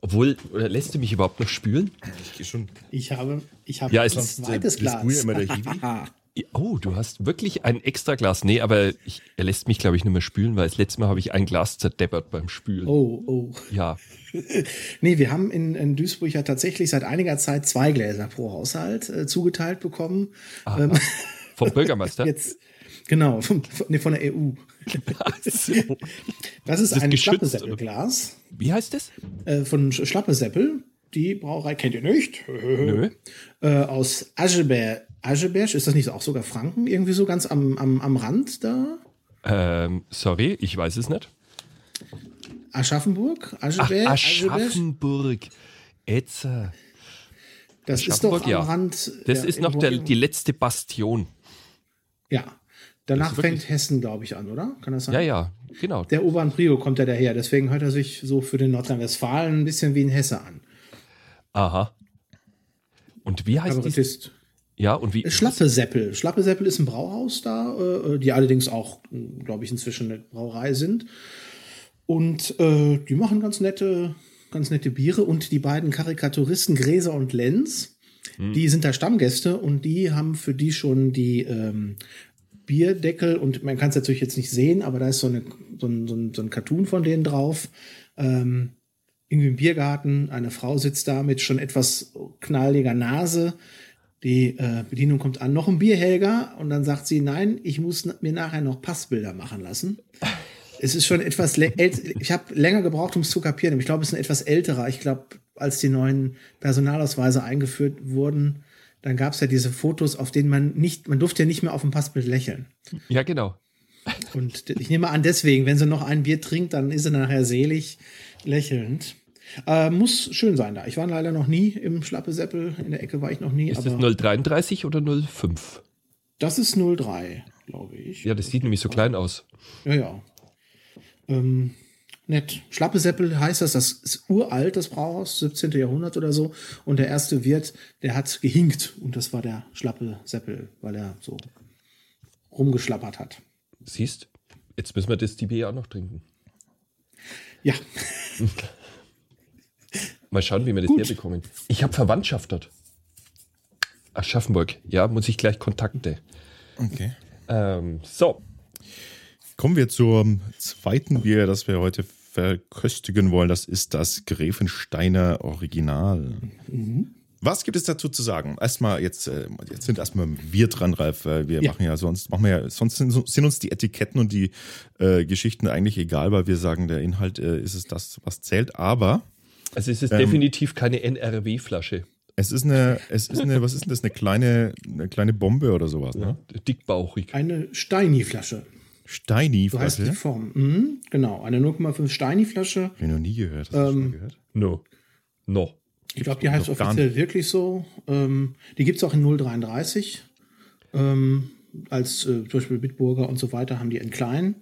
Obwohl, oder lässt du mich überhaupt noch spülen? Ich gehe schon. Ich habe, ich habe ja, ein zweites Glas. Immer der (laughs) Oh, du hast wirklich ein extra Glas. Nee, aber ich, er lässt mich, glaube ich, nicht mehr spülen, weil das letzte Mal habe ich ein Glas zerdeppert beim Spülen. Oh, oh. Ja. (laughs) nee, wir haben in, in Duisburg ja tatsächlich seit einiger Zeit zwei Gläser pro Haushalt äh, zugeteilt bekommen. Ähm, (laughs) vom Bürgermeister? Jetzt, genau, von, nee, von der EU. so. Das ist, ist ein Schlappeseppelglas. Wie heißt das? Äh, von Schlappeseppel. Die Brauerei kennt ihr nicht. Nö. Äh, aus Ascheberg Ascheberg, ist das nicht auch sogar Franken? Irgendwie so ganz am, am, am Rand da? Ähm, sorry, ich weiß es nicht. Aschaffenburg? Ascheberg? Ach, Aschaffenburg. Etze. Das ist doch am ja. Rand. Das ja, ist noch der, die letzte Bastion. Ja. Danach fängt Hessen, glaube ich, an, oder? Kann das sein? Ja, ja, genau. Der Obern Prio kommt ja daher. Deswegen hört er sich so für den Nordrhein-Westfalen ein bisschen wie ein Hesse an. Aha. Und wie heißt das? Ja, und wie? Schlappe Seppel. Schlappe Seppel ist ein Brauhaus da, äh, die allerdings auch, glaube ich, inzwischen eine Brauerei sind. Und äh, die machen ganz nette, ganz nette Biere. Und die beiden Karikaturisten Gräser und Lenz, hm. die sind da Stammgäste und die haben für die schon die ähm, Bierdeckel und man kann es natürlich jetzt nicht sehen, aber da ist so, eine, so, ein, so, ein, so ein Cartoon von denen drauf. Ähm, irgendwie im Biergarten, eine Frau sitzt da mit schon etwas knalliger Nase die äh, Bedienung kommt an, noch ein Bier, Helga? Und dann sagt sie, nein, ich muss mir nachher noch Passbilder machen lassen. Es ist schon etwas, ich habe länger gebraucht, um es zu kapieren. Ich glaube, es ist ein etwas älterer. Ich glaube, als die neuen Personalausweise eingeführt wurden, dann gab es ja diese Fotos, auf denen man nicht, man durfte ja nicht mehr auf dem Passbild lächeln. Ja, genau. Und ich nehme an, deswegen, wenn sie noch ein Bier trinkt, dann ist sie nachher selig lächelnd. Äh, muss schön sein da. Ich war leider noch nie im Schlappe Seppel. In der Ecke war ich noch nie. Ist das 033 oder 05? Das ist 03, glaube ich. Ja, das sieht nämlich so klein aus. Ja, ja. Ähm, nett. Schlappe Seppel heißt das, das ist uralt, das Brauhaus, 17. Jahrhundert oder so. Und der erste Wirt, der hat gehinkt. Und das war der Schlappe Seppel, weil er so rumgeschlappert hat. Siehst, jetzt müssen wir das DB auch noch trinken. Ja. (laughs) Mal schauen, wie wir das Gut. herbekommen. Ich habe Verwandtschaft dort. Aschaffenburg. Ja, muss ich gleich Kontakte. Okay. Ähm, so. Kommen wir zum zweiten Bier, das wir heute verköstigen wollen. Das ist das Gräfensteiner Original. Mhm. Was gibt es dazu zu sagen? Erstmal, jetzt, äh, jetzt sind erstmal wir dran, Ralf. Wir ja. machen ja sonst, machen wir ja, sonst sind, sind uns die Etiketten und die äh, Geschichten eigentlich egal, weil wir sagen, der Inhalt äh, ist es das, was zählt. Aber also es ist ähm, definitiv keine NRW-Flasche. Es ist eine, es ist eine, was ist denn das? Eine kleine, eine kleine Bombe oder sowas, ne? Ja, dickbauchig. Eine Steini-Flasche. Steini-Flasche? So heißt die Form. Mhm, genau, eine 0,5 Steini-Flasche. Hab ich noch nie gehört. Hast du ähm, schon gehört? No. No. Ich glaube, die heißt offiziell wirklich so. Ähm, die gibt es auch in 033. Ähm, als äh, zum Beispiel Bitburger und so weiter haben die in klein.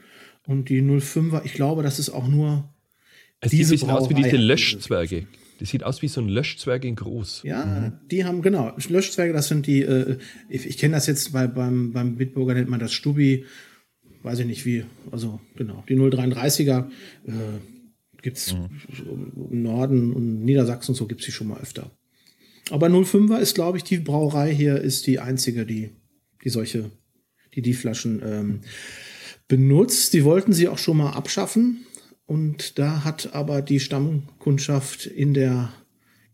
Und die 05er, ich glaube, das ist auch nur es sieht ein bisschen aus wie diese Löschzwerge. Das sieht aus wie so ein Löschzwerg in groß. Ja, mhm. die haben, genau, Löschzwerge, das sind die, äh, ich, ich kenne das jetzt, weil beim, beim Bitburger nennt man das Stubi, weiß ich nicht wie, also genau, die 033er äh, gibt es mhm. im Norden und Niedersachsen so gibt es die schon mal öfter. Aber 05er ist, glaube ich, die Brauerei hier ist die einzige, die, die solche, die die Flaschen ähm, benutzt. Die wollten sie auch schon mal abschaffen und da hat aber die Stammkundschaft in der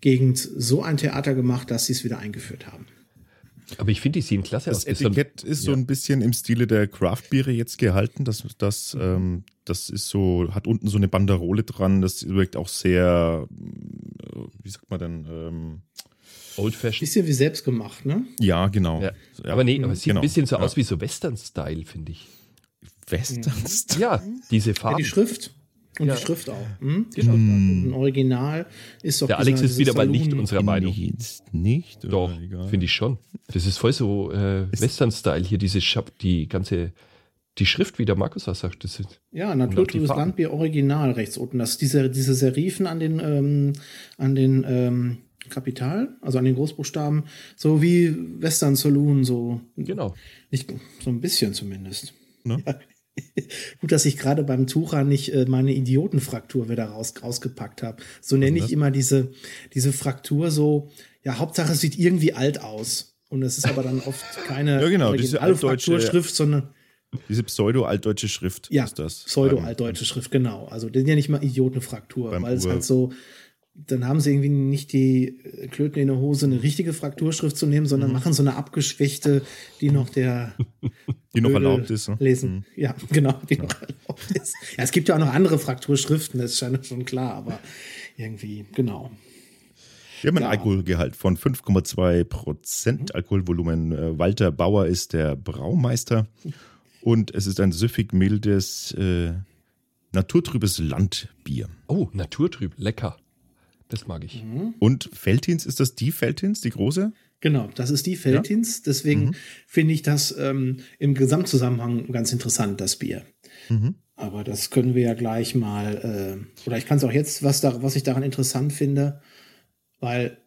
Gegend so ein Theater gemacht, dass sie es wieder eingeführt haben. Aber ich finde, die sehen klasse aus. Das Etikett ist so, ja. ein bisschen im Stile der Craft-Biere jetzt gehalten. Das, das, ähm, das ist so, hat unten so eine Banderole dran. Das wirkt auch sehr, äh, wie sagt man denn, ähm, Old Fashioned. Bisschen wie selbst gemacht, ne? Ja, genau. Ja. Aber nee, aber es sieht genau. ein bisschen so ja. aus wie so Western-Style, finde ich. Western-Style? Ja, diese Ja, Farben. die Schrift. Und Ja. die Schrift auch. Hm? Genau. Ein Original ist doch Der Alex ist wieder mal nicht unserer Meinung. Jetzt nicht? Doch, finde ich schon. Das ist voll so äh, Western-Style hier, diese Schab die ganze, die Schrift, wie der Markus auch sagt. Das ist, Ja, auch die naturtrübes. Landbier Original rechts unten. Das ist diese, diese Serifen an den, ähm, an den ähm, Kapital, also an den Großbuchstaben, so wie Western Saloon, so genau. nicht so ein bisschen zumindest. Ne? Ja. (laughs) Gut, dass ich gerade beim Tucher nicht äh, meine Idiotenfraktur wieder raus, rausgepackt habe. So nenne ich immer diese, diese Fraktur so, ja, Hauptsache es sieht irgendwie alt aus. Und es ist aber dann oft keine (laughs) Ja, genau, diese altdeutsche- Frakturschrift, sondern Diese pseudo-altdeutsche Schrift ja, ist das. Pseudo-altdeutsche Schrift, genau. Also das sind ja nicht mal Idiotenfraktur, weil es Ur- halt so, dann haben sie irgendwie nicht die äh, Klöten in der Hose, eine richtige Frakturschrift zu nehmen, Mhm. sondern machen so eine abgeschwächte, die noch der (laughs) Die noch Öl erlaubt ist. Ne? lesen. Ja, (laughs) genau, die noch erlaubt ist. Ja, es gibt ja auch noch andere Frakturschriften, das ist schon- schon klar, aber irgendwie, genau. Wir haben einen Ja. Alkoholgehalt von 5,2 Prozent Alkoholvolumen. Äh, Walter Bauer ist der Braumeister und es ist ein süffig mildes, äh, naturtrübes Landbier. Oh, naturtrüb, lecker. Das mag ich. Mhm. Und Veltins, ist das die Veltins, die große? Genau, das ist die Veltins. Deswegen finde ich das ähm, im Gesamtzusammenhang ganz interessant, das Bier. Aber das können wir ja gleich mal, äh, oder ich kann es auch jetzt, was, da, was ich daran interessant finde, weil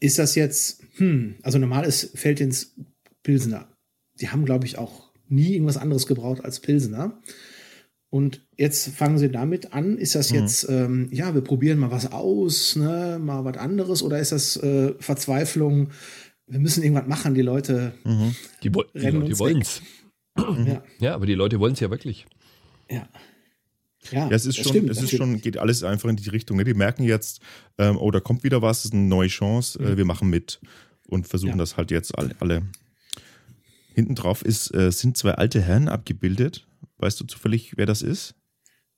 ist das jetzt, hm, also normal ist Veltins Pilsener. Die haben, glaube ich, auch nie irgendwas anderes gebraucht als Pilsener. Und jetzt fangen sie damit an. Ist das jetzt, ähm, ja, wir probieren mal was aus, ne, mal was anderes, oder ist das äh, Verzweiflung? Wir müssen irgendwas machen, die Leute. Die, woll- die Rennen Leute uns wollen es. Ja, Ja, aber die Leute wollen es ja wirklich. ja. Ja, Ja, es ist das schon, stimmt, es ist schon, geht alles einfach in die Richtung. Ne? Die merken jetzt, ähm, oh, da kommt wieder was, es ist eine neue Chance, äh, wir machen mit und versuchen Ja. das halt jetzt alle. alle. Hinten drauf ist, äh, sind zwei alte Herren abgebildet. Weißt du zufällig, wer das ist?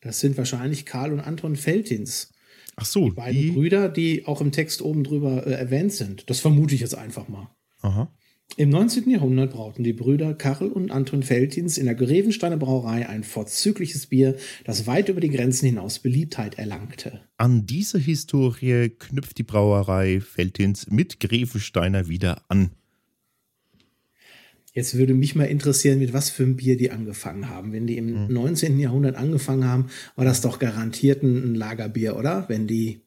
Das sind wahrscheinlich Karl und Anton Feltins. Ach so, Beide die. Brüder, die auch im Text oben drüber äh, erwähnt sind. Das vermute ich jetzt einfach mal. Aha. Im 19. Jahrhundert brauten die Brüder Karl und Anton Feltins in der Grevensteiner Brauerei ein vorzügliches Bier, das weit über die Grenzen hinaus Beliebtheit erlangte. An diese Historie knüpft die Brauerei Veltins mit Grevensteiner wieder an. Jetzt würde mich mal interessieren, mit was für einem Bier die angefangen haben. Wenn die im 19. Jahrhundert angefangen haben, war das doch garantiert ein Lagerbier, oder? Wenn die,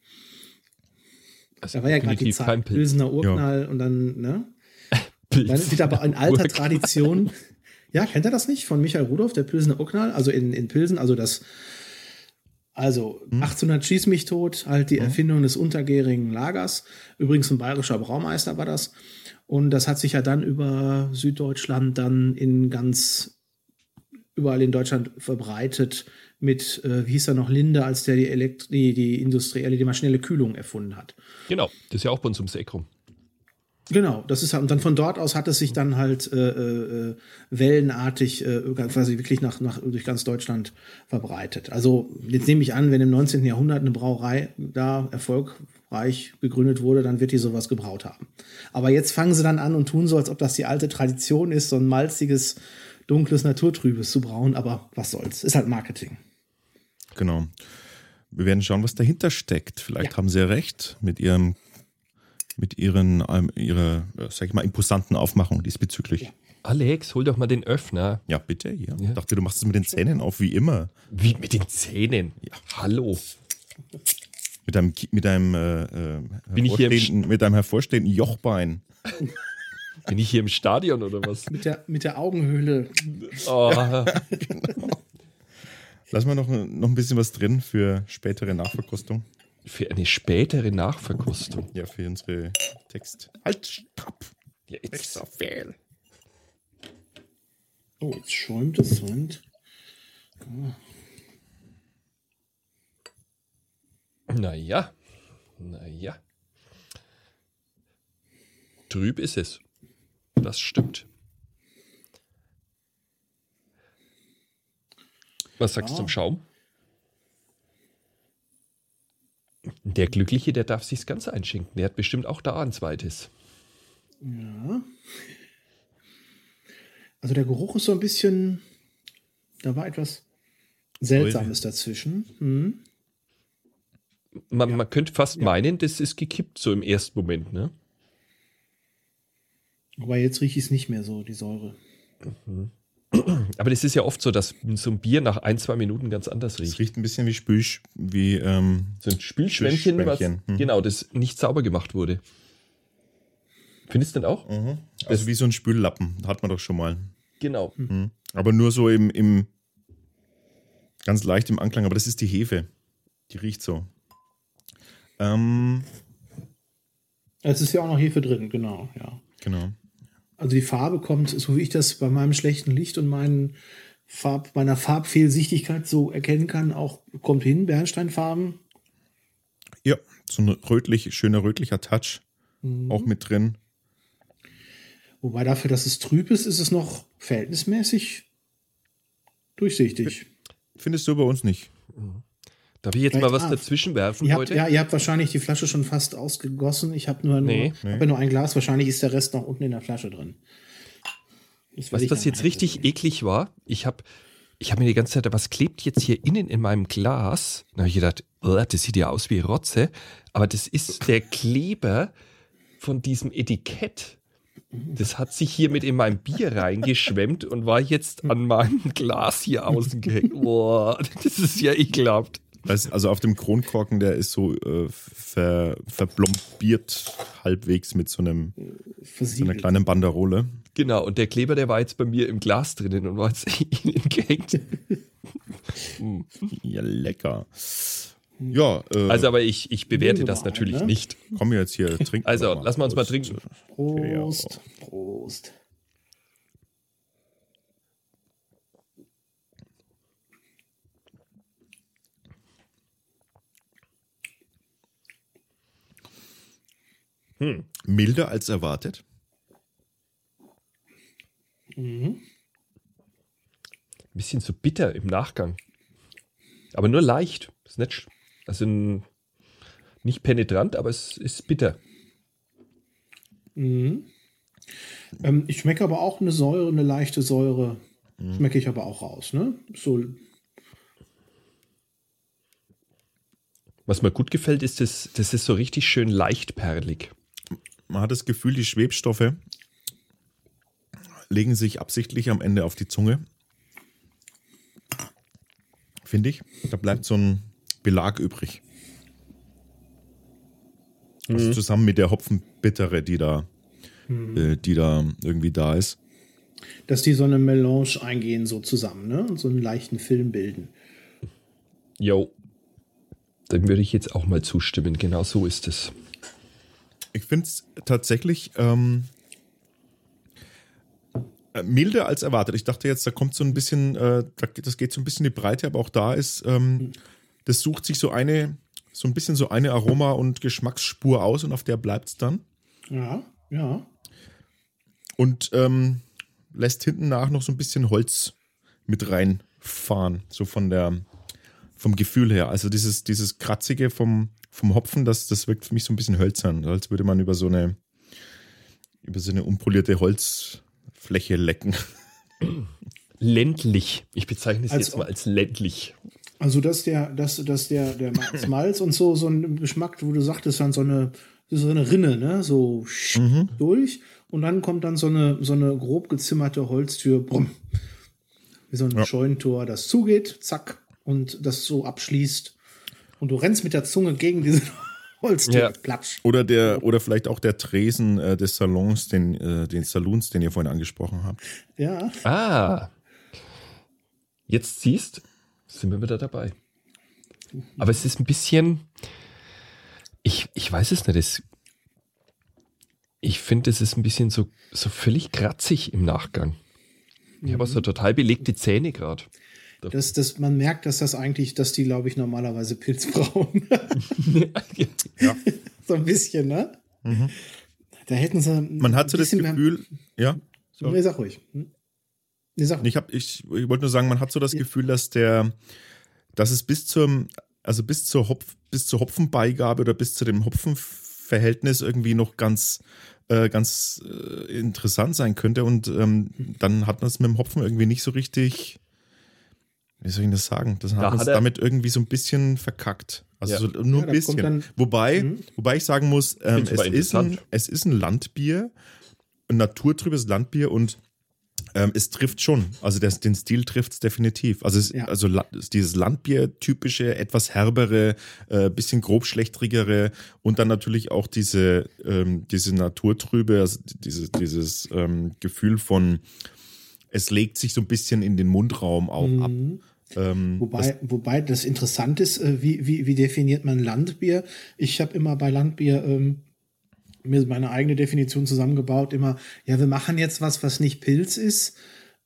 Also da war ja gerade die Zeit. Pilsener Urknall und dann, ne? (laughs) Dann wird aber in alter Urknall. Tradition. Ja, kennt ihr das nicht? Von Michael Rudolph, der Pilsener Urknall, also in, in Pilsen, also das, also 1800 schieß mich tot, halt die Erfindung des untergärigen Lagers. Übrigens ein bayerischer Braumeister war das. Und das hat sich ja dann über Süddeutschland dann in ganz überall in Deutschland verbreitet mit, äh, wie hieß er noch, Linde, als der die, Elekt die, die industrielle, die maschinelle Kühlung erfunden hat. Genau, das ist ja auch bei uns ums Eck rum. Genau, das ist halt, und dann von dort aus hat es sich dann halt äh, äh, wellenartig äh, quasi wirklich nach, nach, durch ganz Deutschland verbreitet. Also jetzt nehme ich an, wenn im 19. Jahrhundert eine Brauerei da erfolgreich gegründet wurde, dann wird die sowas gebraut haben. Aber jetzt fangen sie dann an und tun so, als ob das die alte Tradition ist, so ein malziges, dunkles, naturtrübes zu brauen. Aber was soll's, ist halt Marketing. Genau. Wir werden schauen, was dahinter steckt. Vielleicht Ja. haben sie ja recht mit ihrem, mit ihren, ähm, ihrer, äh, sag ich mal, imposanten Aufmachung diesbezüglich. Ja. Ja, Alex, hol doch mal den Öffner. bitte. Ja. Ja. Ich dachte, du machst es mit den Zähnen auf, wie immer. Wie mit den Zähnen. Hallo. Mit deinem, mit deinem, äh, äh, Bin ich hier mit deinem hervorstehenden Jochbein. (laughs) Bin ich hier im Stadion oder was? Mit der, mit der Augenhöhle. Oh, (laughs) Lass mal noch, noch ein bisschen was drin für spätere Nachverkostung. für eine spätere Nachverkostung. Ja, für unsere Text. Halt, stopp! Ja, jetzt, so viel. Oh, jetzt schäumt es. Moment. Naja, naja. Trüb ist es. Das stimmt. Was sagst du Ja. zum Schaum? Der Glückliche, der darf sich's ganz einschenken. Der hat bestimmt auch da ein zweites. Ja. Also der Geruch ist so ein bisschen, da war etwas Seltsames dazwischen. Hm. Man, ja. man, könnte fast ja. meinen, das ist gekippt so im ersten Moment, ne? Aber jetzt rieche ich es nicht mehr so, die Säure. Mhm. (clears throat) Aber das ist ja oft so, dass so ein Bier nach ein, zwei Minuten ganz anders riecht. Es riecht ein bisschen wie Spül, wie ähm, so ein Spülschwämmchen, was hm. genau, das nicht sauber gemacht wurde. Findest du denn auch? Mhm. Also wie so ein Spüllappen, hat man doch schon mal. Genau. Mhm. Aber nur so im, im ganz leicht im Anklang, aber das ist die Hefe. Die riecht so. Ähm, es ist ja auch noch Hefe drin, genau, ja. Genau. Also die Farbe kommt, so wie ich das bei meinem schlechten Licht und meinen Farb, meiner Farbfehlsichtigkeit so erkennen kann, auch kommt hin, Bernsteinfarben. Ja, so ein rötlich, schöner rötlicher Touch mhm. auch mit drin. Wobei dafür, dass es trüb ist, ist es noch verhältnismäßig durchsichtig. Findest du bei uns nicht? Darf ich jetzt Vielleicht mal was dazwischen werfen ihr habt, heute? Ja, ihr habt wahrscheinlich die Flasche schon fast ausgegossen. Ich habe nur, nee, nur, nee. Hab nur ein Glas. Wahrscheinlich ist der Rest noch unten in der Flasche drin. Das was das jetzt richtig sehen. eklig war, ich habe ich hab mir die ganze Zeit, was klebt jetzt hier innen in meinem Glas? Da habe ich gedacht, oh, das sieht ja aus wie Rotze. Aber das ist der Kleber von diesem Etikett. Das hat sich hier mit in mein Bier reingeschwemmt und war jetzt an meinem Glas hier außen gehängt. Boah, das ist ja ekelhaft. Also auf dem Kronkorken, der ist so äh, ver, verblombiert halbwegs mit so einem so einer kleinen Banderole. Genau, und der Kleber, der war jetzt bei mir im Glas drinnen und war jetzt (laughs) innen gehängt. (laughs) ja, lecker. Ja, äh, also aber ich, ich bewerte das natürlich ne? nicht. Komm jetzt hier, trinken. Also, lass mal uns mal trinken. Prost. Prost. Hm. Milder als erwartet. Mhm. Ein bisschen zu bitter im Nachgang. Aber nur leicht. Ist nicht, also nicht penetrant, aber es ist bitter. Mhm. Ähm, ich schmecke aber auch eine Säure, eine leichte Säure. Mhm. Schmecke ich aber auch raus. Ne? So. Was mir gut gefällt, ist, das, das ist so richtig schön leichtperlig man hat das Gefühl, die Schwebstoffe legen sich absichtlich am Ende auf die Zunge. Finde ich. Da bleibt so ein Belag übrig. Also mhm. zusammen mit der Hopfenbittere, die da, mhm. äh, die da irgendwie da ist. Dass die so eine Melange eingehen, so zusammen, ne? Und so einen leichten Film bilden. Jo. Dem würde ich jetzt auch mal zustimmen. Genau so ist es. Ich finde es tatsächlich ähm, äh, milder als erwartet. Ich dachte jetzt, da kommt so ein bisschen, äh, das geht so ein bisschen in die Breite, aber auch da ist, ähm, das sucht sich so eine, so ein bisschen so eine Aroma- und Geschmacksspur aus und auf der bleibt es dann. Ja, ja. Und ähm, lässt hinten nach noch so ein bisschen Holz mit reinfahren, so von der, vom Gefühl her. Also dieses, dieses Kratzige vom, vom Hopfen, das, das wirkt für mich so ein bisschen hölzern, als würde man über so eine, über so eine unpolierte Holzfläche lecken. Ländlich. Ich bezeichne es als jetzt mal als ländlich. Also, dass der, dass, dass der, der (clears throat) Malz und so, so ein Geschmack, wo du sagtest, dann so eine, so eine Rinne, ne, so mhm. durch. Und dann kommt dann so eine, so eine grob gezimmerte Holztür, brumm, wie so ein ja. Scheunentor, das zugeht, zack, und das so abschließt und du rennst mit der Zunge gegen diese (laughs) Holztür. Ja. Platsch. Oder der, oder vielleicht auch der Tresen äh, des Salons, den, äh, den Saloons, den ihr vorhin angesprochen habt. Ja. Ah. Jetzt siehst, sind wir wieder dabei. Aber es ist ein bisschen, ich, ich weiß es nicht, es, ich finde, es ist ein bisschen so, so völlig kratzig im Nachgang. Ich habe auch so total belegte Zähne gerade. Das, das, man merkt, dass das eigentlich, dass die, glaube ich, normalerweise Pilz brauchen. (laughs) ja. (laughs) so ein bisschen, ne? Mhm. Da hätten sie. Man hat so das Gefühl, ja. So. Nee, sag ruhig. Hm? Nee, sag ruhig. Ich, ich, ich wollte nur sagen, man hat so das Gefühl, dass der, dass es bis zum also bis zur, Hopf, bis zur Hopfenbeigabe oder bis zu dem Hopfenverhältnis irgendwie noch ganz, äh, ganz äh, interessant sein könnte. Und ähm, dann hat man es mit dem Hopfen irgendwie nicht so richtig, wie soll ich das sagen? Das da es damit irgendwie so ein bisschen verkackt. Also ja. so, nur ja, ein bisschen. Wobei, mhm. wobei ich sagen muss, ähm, es, ist ein, es ist ein Landbier, ein naturtrübes Landbier und ähm, es trifft schon. Also das, den Stil trifft es definitiv. Also, es, ja. also dieses Landbier-typische, etwas herbere, äh, bisschen grobschlechtrigere und dann natürlich auch diese, ähm, diese Naturtrübe, also dieses, dieses ähm, Gefühl von, es legt sich so ein bisschen in den Mundraum auch mhm. ab. Ähm, wobei, das, wobei das interessant ist, äh, wie, wie, wie definiert man Landbier? Ich habe immer bei Landbier ähm, mir meine eigene Definition zusammengebaut, immer, ja, wir machen jetzt was, was nicht Pilz ist,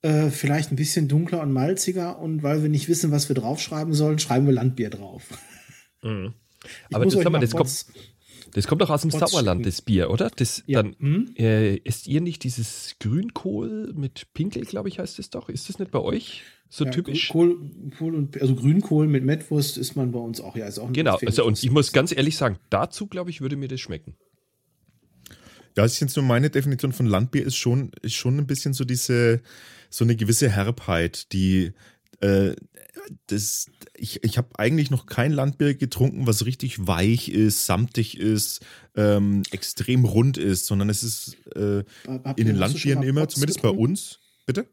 äh, vielleicht ein bisschen dunkler und malziger und weil wir nicht wissen, was wir draufschreiben sollen, schreiben wir Landbier drauf. Mhm. Aber das, mal, das, kommt, das kommt doch aus dem Sauerland, das Bier, oder? Das, ja. Dann mhm. äh, isst ihr nicht dieses Grünkohl mit Pinkel, glaube ich, heißt es doch? Ist das nicht bei euch? So ja, typisch. Kohl, Kohl und, also Grünkohl mit Mettwurst ist man bei uns auch, ja. Ist auch genau, also und ich muss ganz ehrlich sagen, dazu, glaube ich, würde mir das schmecken. Ja, ich finde so meine Definition von Landbier ist schon, ist schon ein bisschen so diese, so eine gewisse Herbheit, die, äh, das, ich, ich habe eigentlich noch kein Landbier getrunken, was richtig weich ist, samtig ist, ähm, extrem rund ist, sondern es ist äh, in den Landbieren immer, Potz zumindest getrunken? bei uns. Bitte?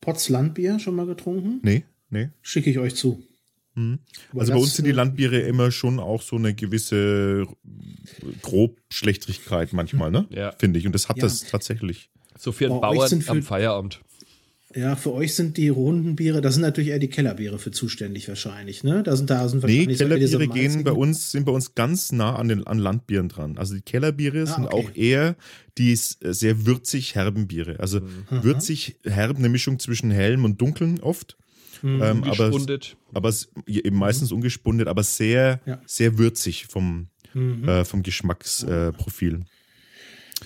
Potz Landbier schon mal getrunken? Nee, nee. Schicke ich euch zu. Mhm. Also bei uns sind die äh, Landbiere immer schon auch so eine gewisse Grobschlechtrigkeit manchmal, ne? Ja. Finde ich. Und das hat ja. das tatsächlich. So für einen Bauern am Feierabend. Ja, für euch sind die runden Biere, das sind natürlich eher die Kellerbiere für zuständig wahrscheinlich, ne? Da sind, da sind nee, Kellerbiere gehen bei uns, sind bei uns ganz nah an den an Landbieren dran. Also die Kellerbiere ah, sind okay. auch eher die sehr würzig herben Biere. Also mhm. würzig herb, eine Mischung zwischen hellem und dunkeln oft. Mhm, ähm, aber, aber es, eben meistens mhm. ungespundet, aber sehr, ja. sehr würzig vom, mhm. äh, vom Geschmacksprofil. Äh,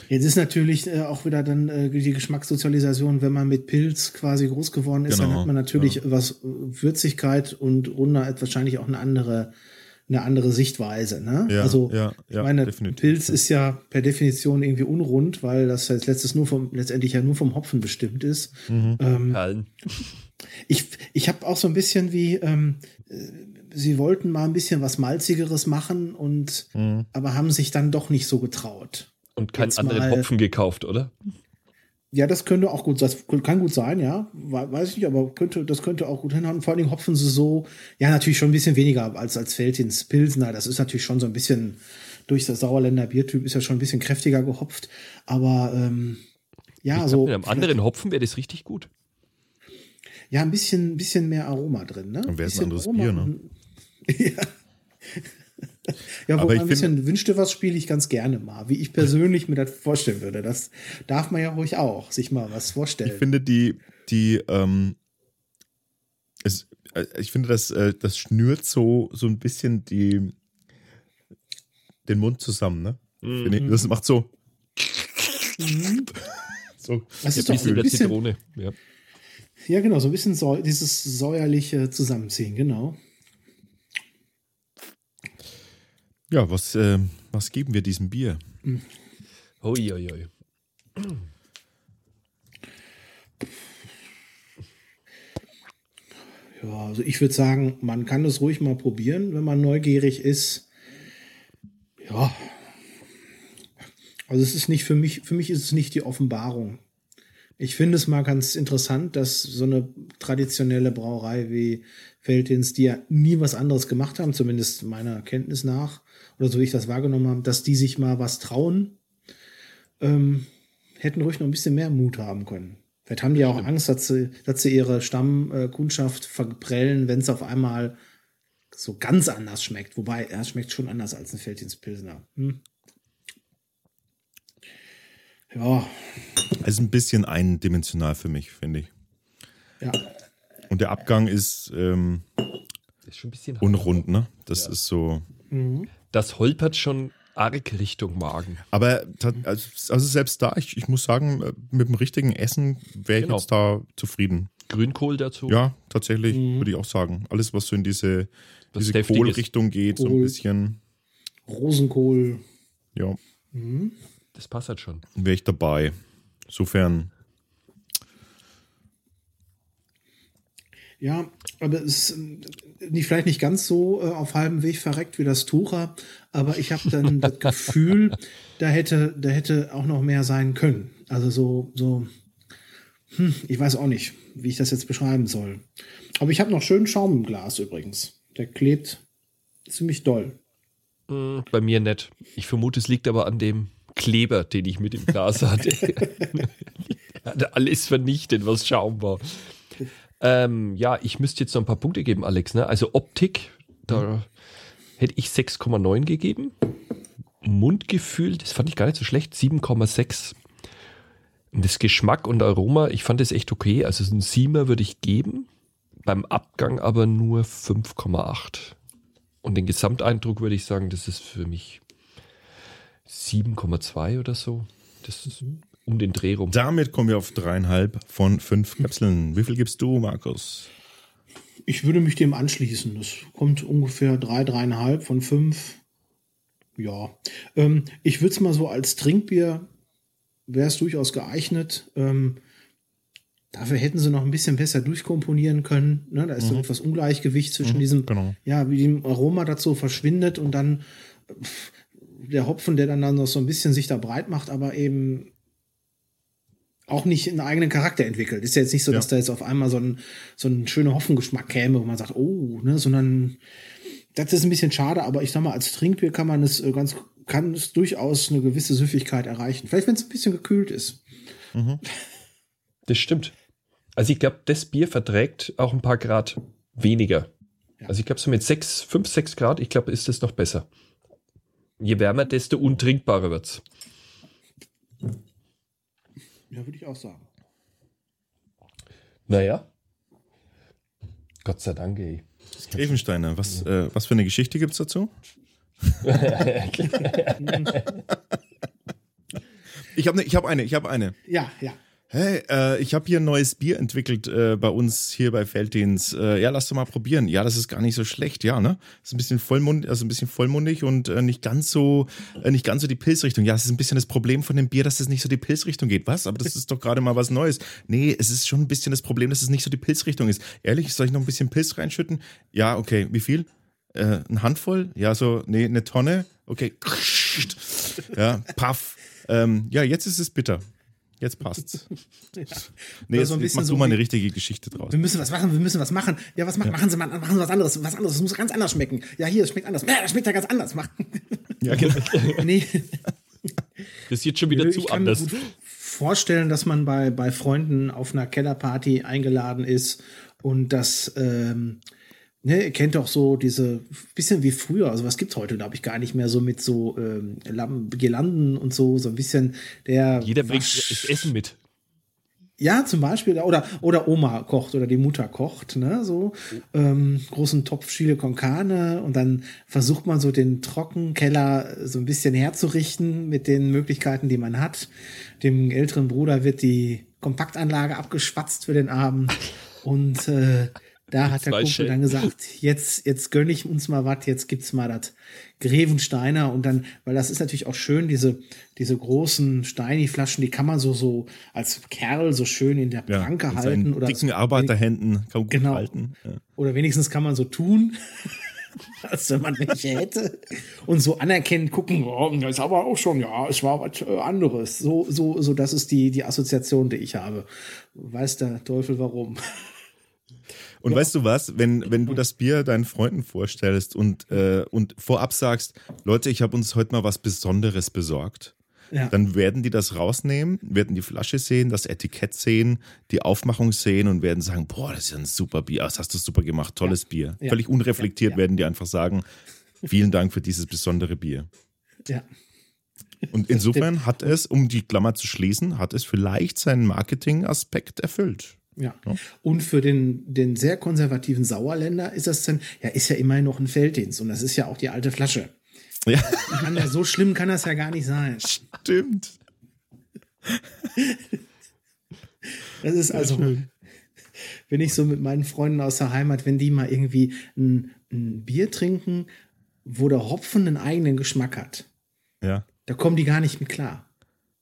Jetzt ist natürlich äh, auch wieder dann äh, die Geschmackssozialisation, wenn man mit Pilz quasi groß geworden ist, genau, dann hat man natürlich ja. was äh, Würzigkeit und runter wahrscheinlich auch eine andere eine andere Sichtweise. Ne? Ja, also ja, ich meine, definitiv. Pilz ist ja per Definition irgendwie unrund, weil das als letztes nur vom letztendlich ja nur vom Hopfen bestimmt ist. Mhm. Ähm, ich ich habe auch so ein bisschen wie ähm, äh, sie wollten mal ein bisschen was malzigeres machen und mhm. aber haben sich dann doch nicht so getraut. Und keinen anderen Hopfen gekauft, oder? Ja, das könnte auch gut sein. Das kann gut sein, ja. Weiß ich nicht, aber könnte, das könnte auch gut hinhauen. Vor allen Dingen hopfen sie so, ja, natürlich schon ein bisschen weniger als, als Feldins Pilsner. Das ist natürlich schon so ein bisschen, durch das Sauerländer Biertyp ist ja schon ein bisschen kräftiger gehopft. Aber, ähm, ja, ich so. Mit einem anderen Hopfen wäre das richtig gut. Ja, ein bisschen, bisschen mehr Aroma drin, ne? Dann wäre es ein anderes Aroma Bier, ne? (laughs) ja. Ja, wo man ein bisschen wünschte, was spiele ich ganz gerne mal, wie ich persönlich mir das vorstellen würde. Das darf man ja ruhig auch, sich mal was vorstellen. Ich finde die, die, ähm, es, äh, ich finde, das, äh, das schnürt so, so ein bisschen die, den Mund zusammen, ne? Mhm. Das macht so. Mhm. (laughs) so. Das ist doch so ein bisschen, Zitrone. Ja. ja, genau, so ein bisschen so, dieses säuerliche Zusammenziehen, genau. Ja, was, äh, was geben wir diesem Bier? Ui, ui, ui. Ja, also ich würde sagen, man kann es ruhig mal probieren, wenn man neugierig ist. Ja. Also es ist nicht für mich, für mich ist es nicht die Offenbarung. Ich finde es mal ganz interessant, dass so eine traditionelle Brauerei wie Feldins, die ja nie was anderes gemacht haben, zumindest meiner Kenntnis nach, oder so wie ich das wahrgenommen habe, dass die sich mal was trauen, ähm, hätten ruhig noch ein bisschen mehr Mut haben können. Vielleicht haben die auch Angst, dass sie, dass sie ihre Stammkundschaft verprellen, wenn es auf einmal so ganz anders schmeckt. Wobei, er schmeckt schon anders als ein Felddienstpilsner. Hm? Ja. Es ist ein bisschen eindimensional für mich, finde ich. Ja. Und der Abgang ist, ähm, ist schon ein bisschen unrund, ne? Das ja. ist so. Mhm das holpert schon arg Richtung Magen. Aber also, also selbst da, ich, ich muss sagen, mit dem richtigen Essen wäre ich genau. jetzt da zufrieden. Grünkohl dazu? Ja, tatsächlich, mhm. würde ich auch sagen. Alles, was so in diese, diese Kohlrichtung geht, Kohl, so ein bisschen. Rosenkohl. Ja. Mhm. Das passt halt schon. Wäre ich dabei. Insofern. Ja, aber es ist äh, nicht, vielleicht nicht ganz so äh, auf halbem Weg verreckt wie das Tucher, aber ich habe dann das (laughs) Gefühl, da hätte, da hätte auch noch mehr sein können. Also so, so, hm, ich weiß auch nicht, wie ich das jetzt beschreiben soll. Aber ich habe noch schön Schaum im Glas übrigens. Der klebt ziemlich doll. Hm, bei mir nicht. Ich vermute, es liegt aber an dem Kleber, den ich mit im Glas hatte. (laughs) (laughs) hatte alles vernichtet, was Schaum war. Ähm, ja, ich müsste jetzt noch ein paar Punkte geben, Alex. Ne? Also Optik, da hätte ich 6,9 gegeben. Mundgefühl, das fand ich gar nicht so schlecht, 7,6. Das Geschmack und Aroma, ich fand das echt okay. Also ein Siemer würde ich geben, beim Abgang aber nur 5,8. Und den Gesamteindruck würde ich sagen, das ist für mich 7,2 oder so. Das ist um den Dreh rum. Damit kommen wir auf dreieinhalb von fünf Kapseln. Wie viel gibst du, Markus? Ich würde mich dem anschließen. Das kommt ungefähr drei, dreieinhalb von fünf. Ja. Ähm, ich würde es mal so als Trinkbier, wäre es durchaus geeignet. Ähm, dafür hätten sie noch ein bisschen besser durchkomponieren können. Ne? Da ist mhm. so etwas Ungleichgewicht zwischen mhm, diesem, genau. ja, wie dem Aroma dazu verschwindet und dann pff, der Hopfen, der dann, dann noch so ein bisschen sich da breit macht, aber eben auch nicht einen eigenen Charakter entwickelt. Ist ja jetzt nicht so, dass da jetzt auf einmal so ein, so ein schöner Hopfengeschmack käme, wo man sagt, oh, ne, sondern das ist ein bisschen schade, aber ich sag mal, als Trinkbier kann man es äh, ganz, kann es durchaus eine gewisse Süffigkeit erreichen. Vielleicht, wenn es ein bisschen gekühlt ist. Mhm. Das stimmt. Also ich glaube, das Bier verträgt auch ein paar Grad weniger. Ja. Also ich glaube, so mit sechs, fünf, sechs Grad, ich glaube, ist das noch besser. Je wärmer, desto untrinkbarer wird's. Ja, würde ich auch sagen. Naja. Gott sei Dank, ey. Grevensteiner, was, äh, was für eine Geschichte gibt es dazu? (laughs) ich habe ne, hab eine, ich habe eine. Ja, ja. Hey, äh, ich habe hier ein neues Bier entwickelt äh, bei uns hier bei Feldins. Äh, ja, lass doch mal probieren. Ja, das ist gar nicht so schlecht, ja, ne? Ist ein bisschen vollmundig, also ein bisschen vollmundig und äh, nicht ganz so, äh, nicht ganz so die Pilzrichtung. Ja, es ist ein bisschen das Problem von dem Bier, dass es nicht so die Pilzrichtung geht. Was? Aber das ist doch gerade mal was Neues. Nee, es ist schon ein bisschen das Problem, dass es nicht so die Pilzrichtung ist. Ehrlich, soll ich noch ein bisschen Pilz reinschütten? Ja, okay. Wie viel? Äh, eine Handvoll? Ja, so, nee, eine Tonne? Okay. (laughs) Ja, paff. Ähm, ja, jetzt ist es bitter. Jetzt passt's. (laughs) ja. Nee, jetzt, so jetzt machst so du mal eine richtige Geschichte draus. Wir müssen was machen, wir müssen was machen. Ja, was machen, ja. machen Sie mal, machen Sie was anderes, was anderes. Es muss ganz anders schmecken. Ja, hier, es schmeckt anders. Ja, das schmeckt ja ganz anders. (laughs) ja, genau. (laughs) nee. Das ist jetzt schon wieder ich zu anders. Mir gut vorstellen, dass man bei, bei Freunden auf einer Kellerparty eingeladen ist und das ähm, Ne, ihr kennt doch so diese, bisschen wie früher, also was gibt's heute, glaube ich, gar nicht mehr so mit so ähm, Girlanden und so, so ein bisschen der. Jeder bringt das Essen mit. Ja, zum Beispiel, oder, oder Oma kocht oder die Mutter kocht, ne, so, ähm, großen Topf Chile con Carne und dann versucht man so den Trockenkeller so ein bisschen herzurichten mit den Möglichkeiten, die man hat. Dem älteren Bruder wird die Kompaktanlage abgeschwatzt für den Abend und äh, da hat der Kumpel Schellen. dann gesagt, jetzt, jetzt gönne ich uns mal was, jetzt gibt's mal das Grevensteiner und dann, weil das ist natürlich auch schön, diese, diese großen Steini-Flaschen, die kann man so, so als Kerl so schön in der Pranke ja, halten. Oder dicken Arbeiterhänden kann man genau. halten. Ja. Oder wenigstens kann man so tun. (laughs) als wenn man welche hätte. Und so anerkennen, gucken, oh, das ist aber auch schon, ja, es war was äh, anderes. So, so, so, das ist die, die Assoziation, die ich habe. Weiß der Teufel warum. Und ja. weißt du was, wenn, wenn du das Bier deinen Freunden vorstellst und, äh, und vorab sagst, Leute, ich habe uns heute mal was Besonderes besorgt, ja. dann werden die das rausnehmen, werden die Flasche sehen, das Etikett sehen, die Aufmachung sehen und werden sagen, boah, das ist ja ein super Bier, das hast du super gemacht, tolles ja. Bier. Völlig unreflektiert werden die einfach sagen, vielen Dank für dieses besondere Bier. Ja. Und insofern (laughs) hat es, um die Klammer zu schließen, hat es vielleicht seinen Marketing-Aspekt erfüllt. Ja. ja. Und für den, den sehr konservativen Sauerländer ist das dann, ja, ist ja immerhin noch ein Felddienst und das ist ja auch die alte Flasche. Ja. Ja so schlimm kann das ja gar nicht sein. Stimmt. Das ist also. wenn ich so mit meinen Freunden aus der Heimat, wenn die mal irgendwie ein, ein Bier trinken, wo der Hopfen einen eigenen Geschmack hat. Ja. Da kommen die gar nicht mit klar.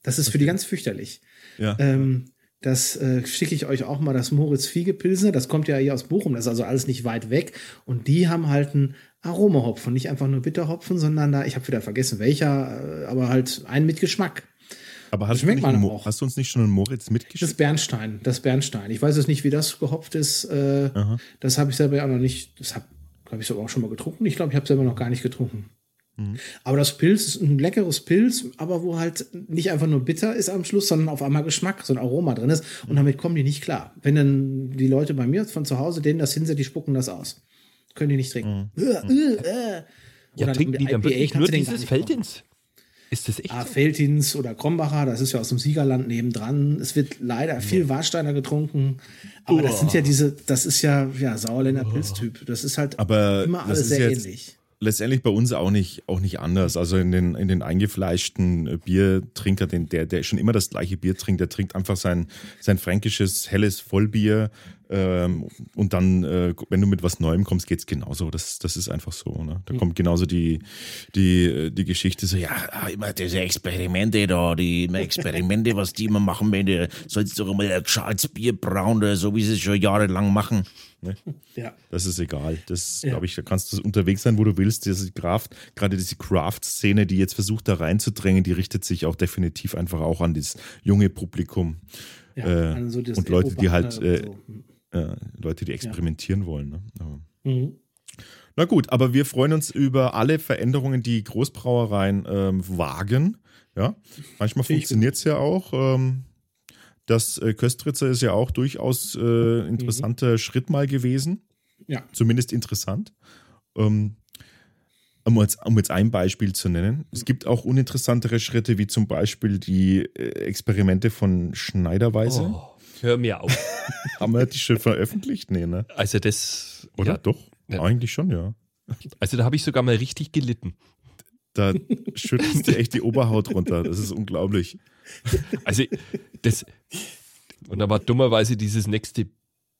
Das ist okay. für die ganz fürchterlich. Ja. Ähm, das äh, schicke ich euch auch mal, das Moritz Fiegepilsner. Das kommt ja hier aus Bochum, das ist also alles nicht weit weg. Und die haben halt einen Aromahopfen, nicht einfach nur Bitterhopfen, sondern da, ich habe wieder vergessen welcher, äh, aber halt einen mit Geschmack. Aber hast, du, nicht auch. hast du uns nicht schon einen Moritz mitgeschickt? Das Bernstein, das Bernstein. Ich weiß jetzt nicht, wie das gehopft ist. Äh, das habe ich selber ja auch noch nicht, das habe hab ich sogar auch schon mal getrunken. Ich glaube, ich habe selber noch gar nicht getrunken. Mhm. Aber das Pilz ist ein leckeres Pilz, aber wo halt nicht einfach nur bitter ist am Schluss, sondern auf einmal Geschmack, so ein Aroma drin ist. Und damit kommen die nicht klar. Wenn dann die Leute bei mir von zu Hause denen das hinsetzt, die spucken das aus. Können die nicht trinken. Mhm. Äh, äh, äh. Ja, trinken die dann wirklich nur dieses Feldins? Ist das echt? Ah, Feldins oder Krombacher, das ist ja aus dem Siegerland nebendran. Es wird leider viel Warsteiner getrunken. Aber oh. das sind ja diese, das ist ja, ja, Sauerländer Pilztyp. Das ist halt aber immer alles sehr ähnlich letztendlich bei uns auch nicht, auch nicht anders. Also in den, in den eingefleischten äh, Biertrinker, den, der, der schon immer das gleiche Bier trinkt, der trinkt einfach sein, sein fränkisches, helles Vollbier. Ähm, und dann, äh, wenn du mit was Neuem kommst, geht es genauso. Das, das ist einfach so. Ne? Da mhm. kommt genauso die, die, die Geschichte so, ja, ah, immer diese Experimente da, die Experimente, was die immer machen, wenn du sollst doch immer Charles Bier brauen, so wie sie es schon jahrelang machen. Ne? (laughs) Ja. Das ist egal. Das, ja. glaube ich, da kannst du unterwegs sein, wo du willst. Diese Craft, gerade diese Craft-Szene, die jetzt versucht, da reinzudrängen, die richtet sich auch definitiv einfach auch an das junge Publikum. Ja, äh, also und Leute, die halt, äh, so. Äh, Leute, die experimentieren ja. wollen. Ne? Mhm. Na gut, aber wir freuen uns über alle Veränderungen, die Großbrauereien ähm, wagen. Ja, manchmal funktioniert es ja auch. Ähm, das äh, Köstritzer ist ja auch durchaus äh, interessanter mhm. Schritt mal gewesen. Ja. Zumindest interessant. Ähm, um jetzt, um jetzt ein Beispiel zu nennen. Es gibt auch uninteressantere Schritte, wie zum Beispiel die äh, Experimente von Schneiderweise. Oh, hör mir auf. (laughs) Haben wir die schon veröffentlicht? Nee, ne? Also das. Oder ja, doch? Ja. Eigentlich schon, ja. Also da habe ich sogar mal richtig gelitten. Da schüttelst du echt die Oberhaut runter. Das ist unglaublich. Also, das. Und da war dummerweise dieses nächste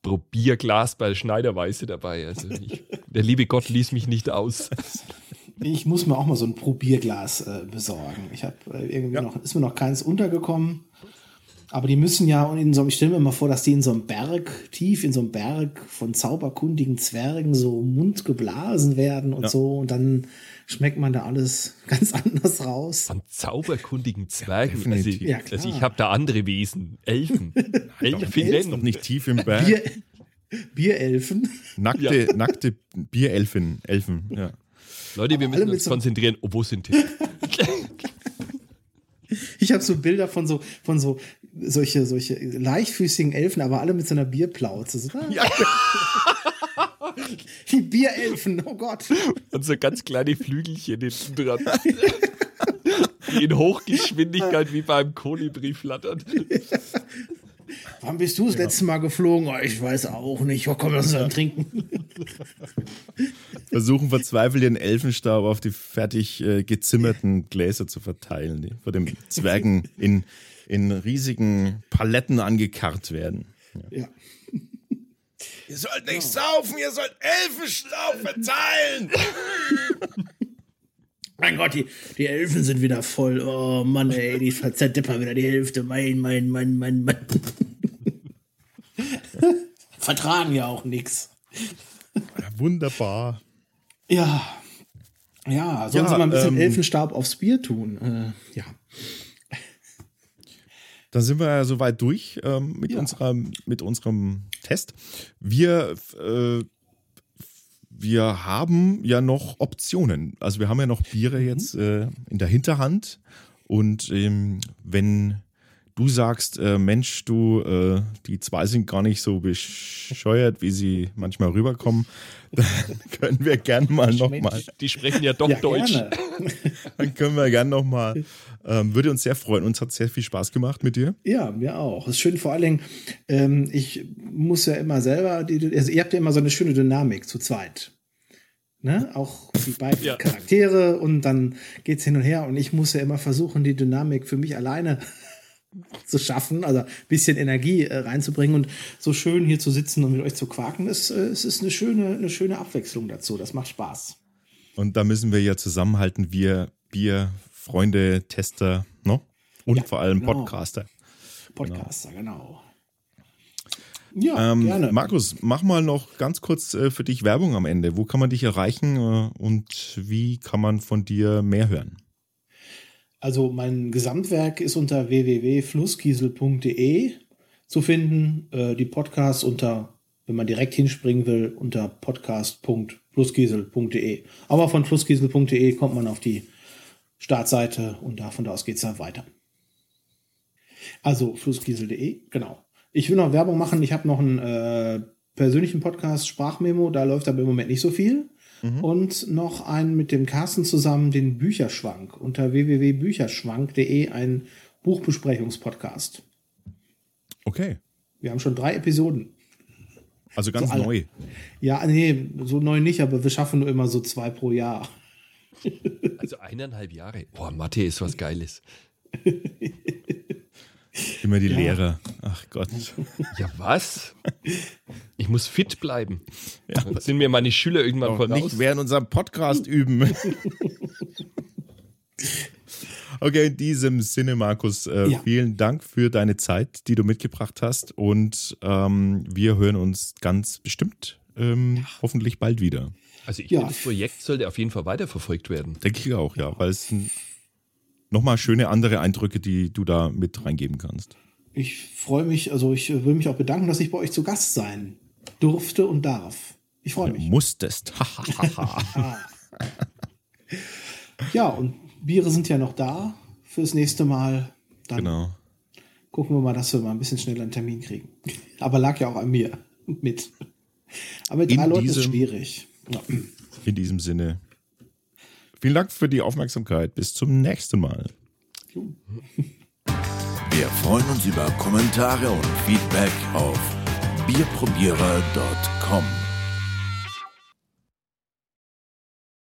Probierglas bei Schneiderweise dabei. Also ich, der liebe Gott ließ mich nicht aus. Ich muss mir auch mal so ein Probierglas äh, besorgen. Ich habe äh, irgendwie ja. noch, ist mir noch keins untergekommen. Aber die müssen ja in so ich stelle mir mal vor, dass die in so einem Berg, tief in so einem Berg von zauberkundigen Zwergen so mundgeblasen werden und ja. so. Und dann schmeckt man da alles (laughs) ganz anders raus. Von zauberkundigen Zwergen. Ja, also, ja, also ich habe da andere Wesen. Elfen. (laughs) Elfen noch nicht tief im (laughs) Berg. Bier, Bierelfen. Nackte, ja. nackte Bierelfen. Elfen, ja. Leute, wir müssen uns konzentrieren. Oh, wo sind die? Ich habe so Bilder von so, von so solche, solche leichtfüßigen Elfen, aber alle mit so einer Bierplauze. So, ja. (laughs) Die Bierelfen, oh Gott. Und so ganz kleine Flügelchen hinten dran. Die in Hochgeschwindigkeit wie beim Kolibri flattern. Wann bist du das genau. letzte Mal geflogen? Oh, ich weiß auch nicht. Oh, komm, lass uns dann trinken. (laughs) Versuchen verzweifelt den Elfenstaub auf die fertig äh, gezimmerten Gläser zu verteilen, die vor dem Zwergen in, in riesigen Paletten angekarrt werden. Ja. ja. Ihr sollt nicht ja. saufen, ihr sollt Elfenstaub verteilen. (laughs) mein Gott, die, die Elfen sind wieder voll. Oh Mann, ey, die zerdippern wieder die Hälfte. Mein, mein, mein, mein, mein. (laughs) Vertragen ja auch nichts. Ja, wunderbar. Ja. Ja, sollen ja, sie mal ein bisschen ähm, Elfenstab aufs Bier tun? Äh, ja. Dann sind wir ja soweit durch ähm, mit, ja. unserer, mit unserem Test. Wir, äh, wir haben ja noch Optionen. Also wir haben ja noch Biere mhm. jetzt äh, in der Hinterhand. Und ähm, wenn du sagst, äh, Mensch, du, äh, die zwei sind gar nicht so bescheuert, wie sie manchmal rüberkommen, (laughs) dann können wir gerne mal nochmal. Die sprechen ja doch ja, Deutsch. Gerne. (laughs) Dann können wir gerne nochmal. Ähm, würde uns sehr freuen. Uns hat sehr viel Spaß gemacht mit dir. Ja, mir auch. Ist schön, vor allen Dingen, ähm, ich muss ja immer selber, die, also ihr habt ja immer so eine schöne Dynamik zu zweit. Ne? Auch die beiden ja. Charaktere und dann geht es hin und her und ich muss ja immer versuchen, die Dynamik für mich alleine zu schaffen, also ein bisschen Energie äh, reinzubringen und so schön hier zu sitzen und mit euch zu quaken, ist, äh, es ist eine schöne, eine schöne Abwechslung dazu. Das macht Spaß. Und da müssen wir ja zusammenhalten, wir Bierfreunde, Tester, ne? Und ja, vor allem genau. Podcaster. Podcaster, genau. genau. Ja, ähm, gerne. Markus, mach mal noch ganz kurz äh, für dich Werbung am Ende. Wo kann man dich erreichen äh, und wie kann man von dir mehr hören? Also mein Gesamtwerk ist unter www.flusskiesel.de zu finden. Äh, die Podcasts unter, wenn man direkt hinspringen will, unter podcast.flusskiesel.de. Aber von flusskiesel.de kommt man auf die Startseite und da von da aus geht es dann weiter. Also flusskiesel.de, genau. Ich will noch Werbung machen. Ich habe noch einen äh, persönlichen Podcast, Sprachmemo. Da läuft aber im Moment nicht so viel. Mhm. Und noch einen mit dem Carsten zusammen, den Bücherschwank. Unter www.bücherschwank.de ein Buchbesprechungspodcast. Okay. Wir haben schon drei Episoden. Also ganz so neu. Ja, nee, so neu nicht, aber wir schaffen nur immer so zwei pro Jahr. Also eineinhalb Jahre. Boah, Mathe ist was Geiles. (laughs) Immer die ja. Lehrer. Ach Gott. Ja, was? Ich muss fit bleiben. Ja. Sind mir meine Schüler irgendwann Auch voraus. Nicht während unserem Podcast üben. (laughs) Okay, in diesem Sinne, Markus, äh, ja. vielen Dank für deine Zeit, die du mitgebracht hast. Und ähm, wir hören uns ganz bestimmt ähm, ja. hoffentlich bald wieder. Also ich ja. finde, das Projekt sollte auf jeden Fall weiterverfolgt werden. Denke ich auch, ja, weil es ein nochmal schöne andere Eindrücke, die du da mit reingeben kannst. Ich freue mich, also ich will mich auch bedanken, dass ich bei euch zu Gast sein durfte und darf. Ich freue mich. Du musstest. (laughs) ja, und Biere sind ja noch da fürs nächste Mal. Dann genau. gucken wir mal, dass wir mal ein bisschen schneller einen Termin kriegen. (laughs) Aber lag ja auch an mir (laughs) mit. Aber mit drei Leuten ist schwierig. Ja. In diesem Sinne, Vielen Dank für die Aufmerksamkeit. Bis zum nächsten Mal. Wir freuen uns über Kommentare und Feedback auf bierprobierer.com.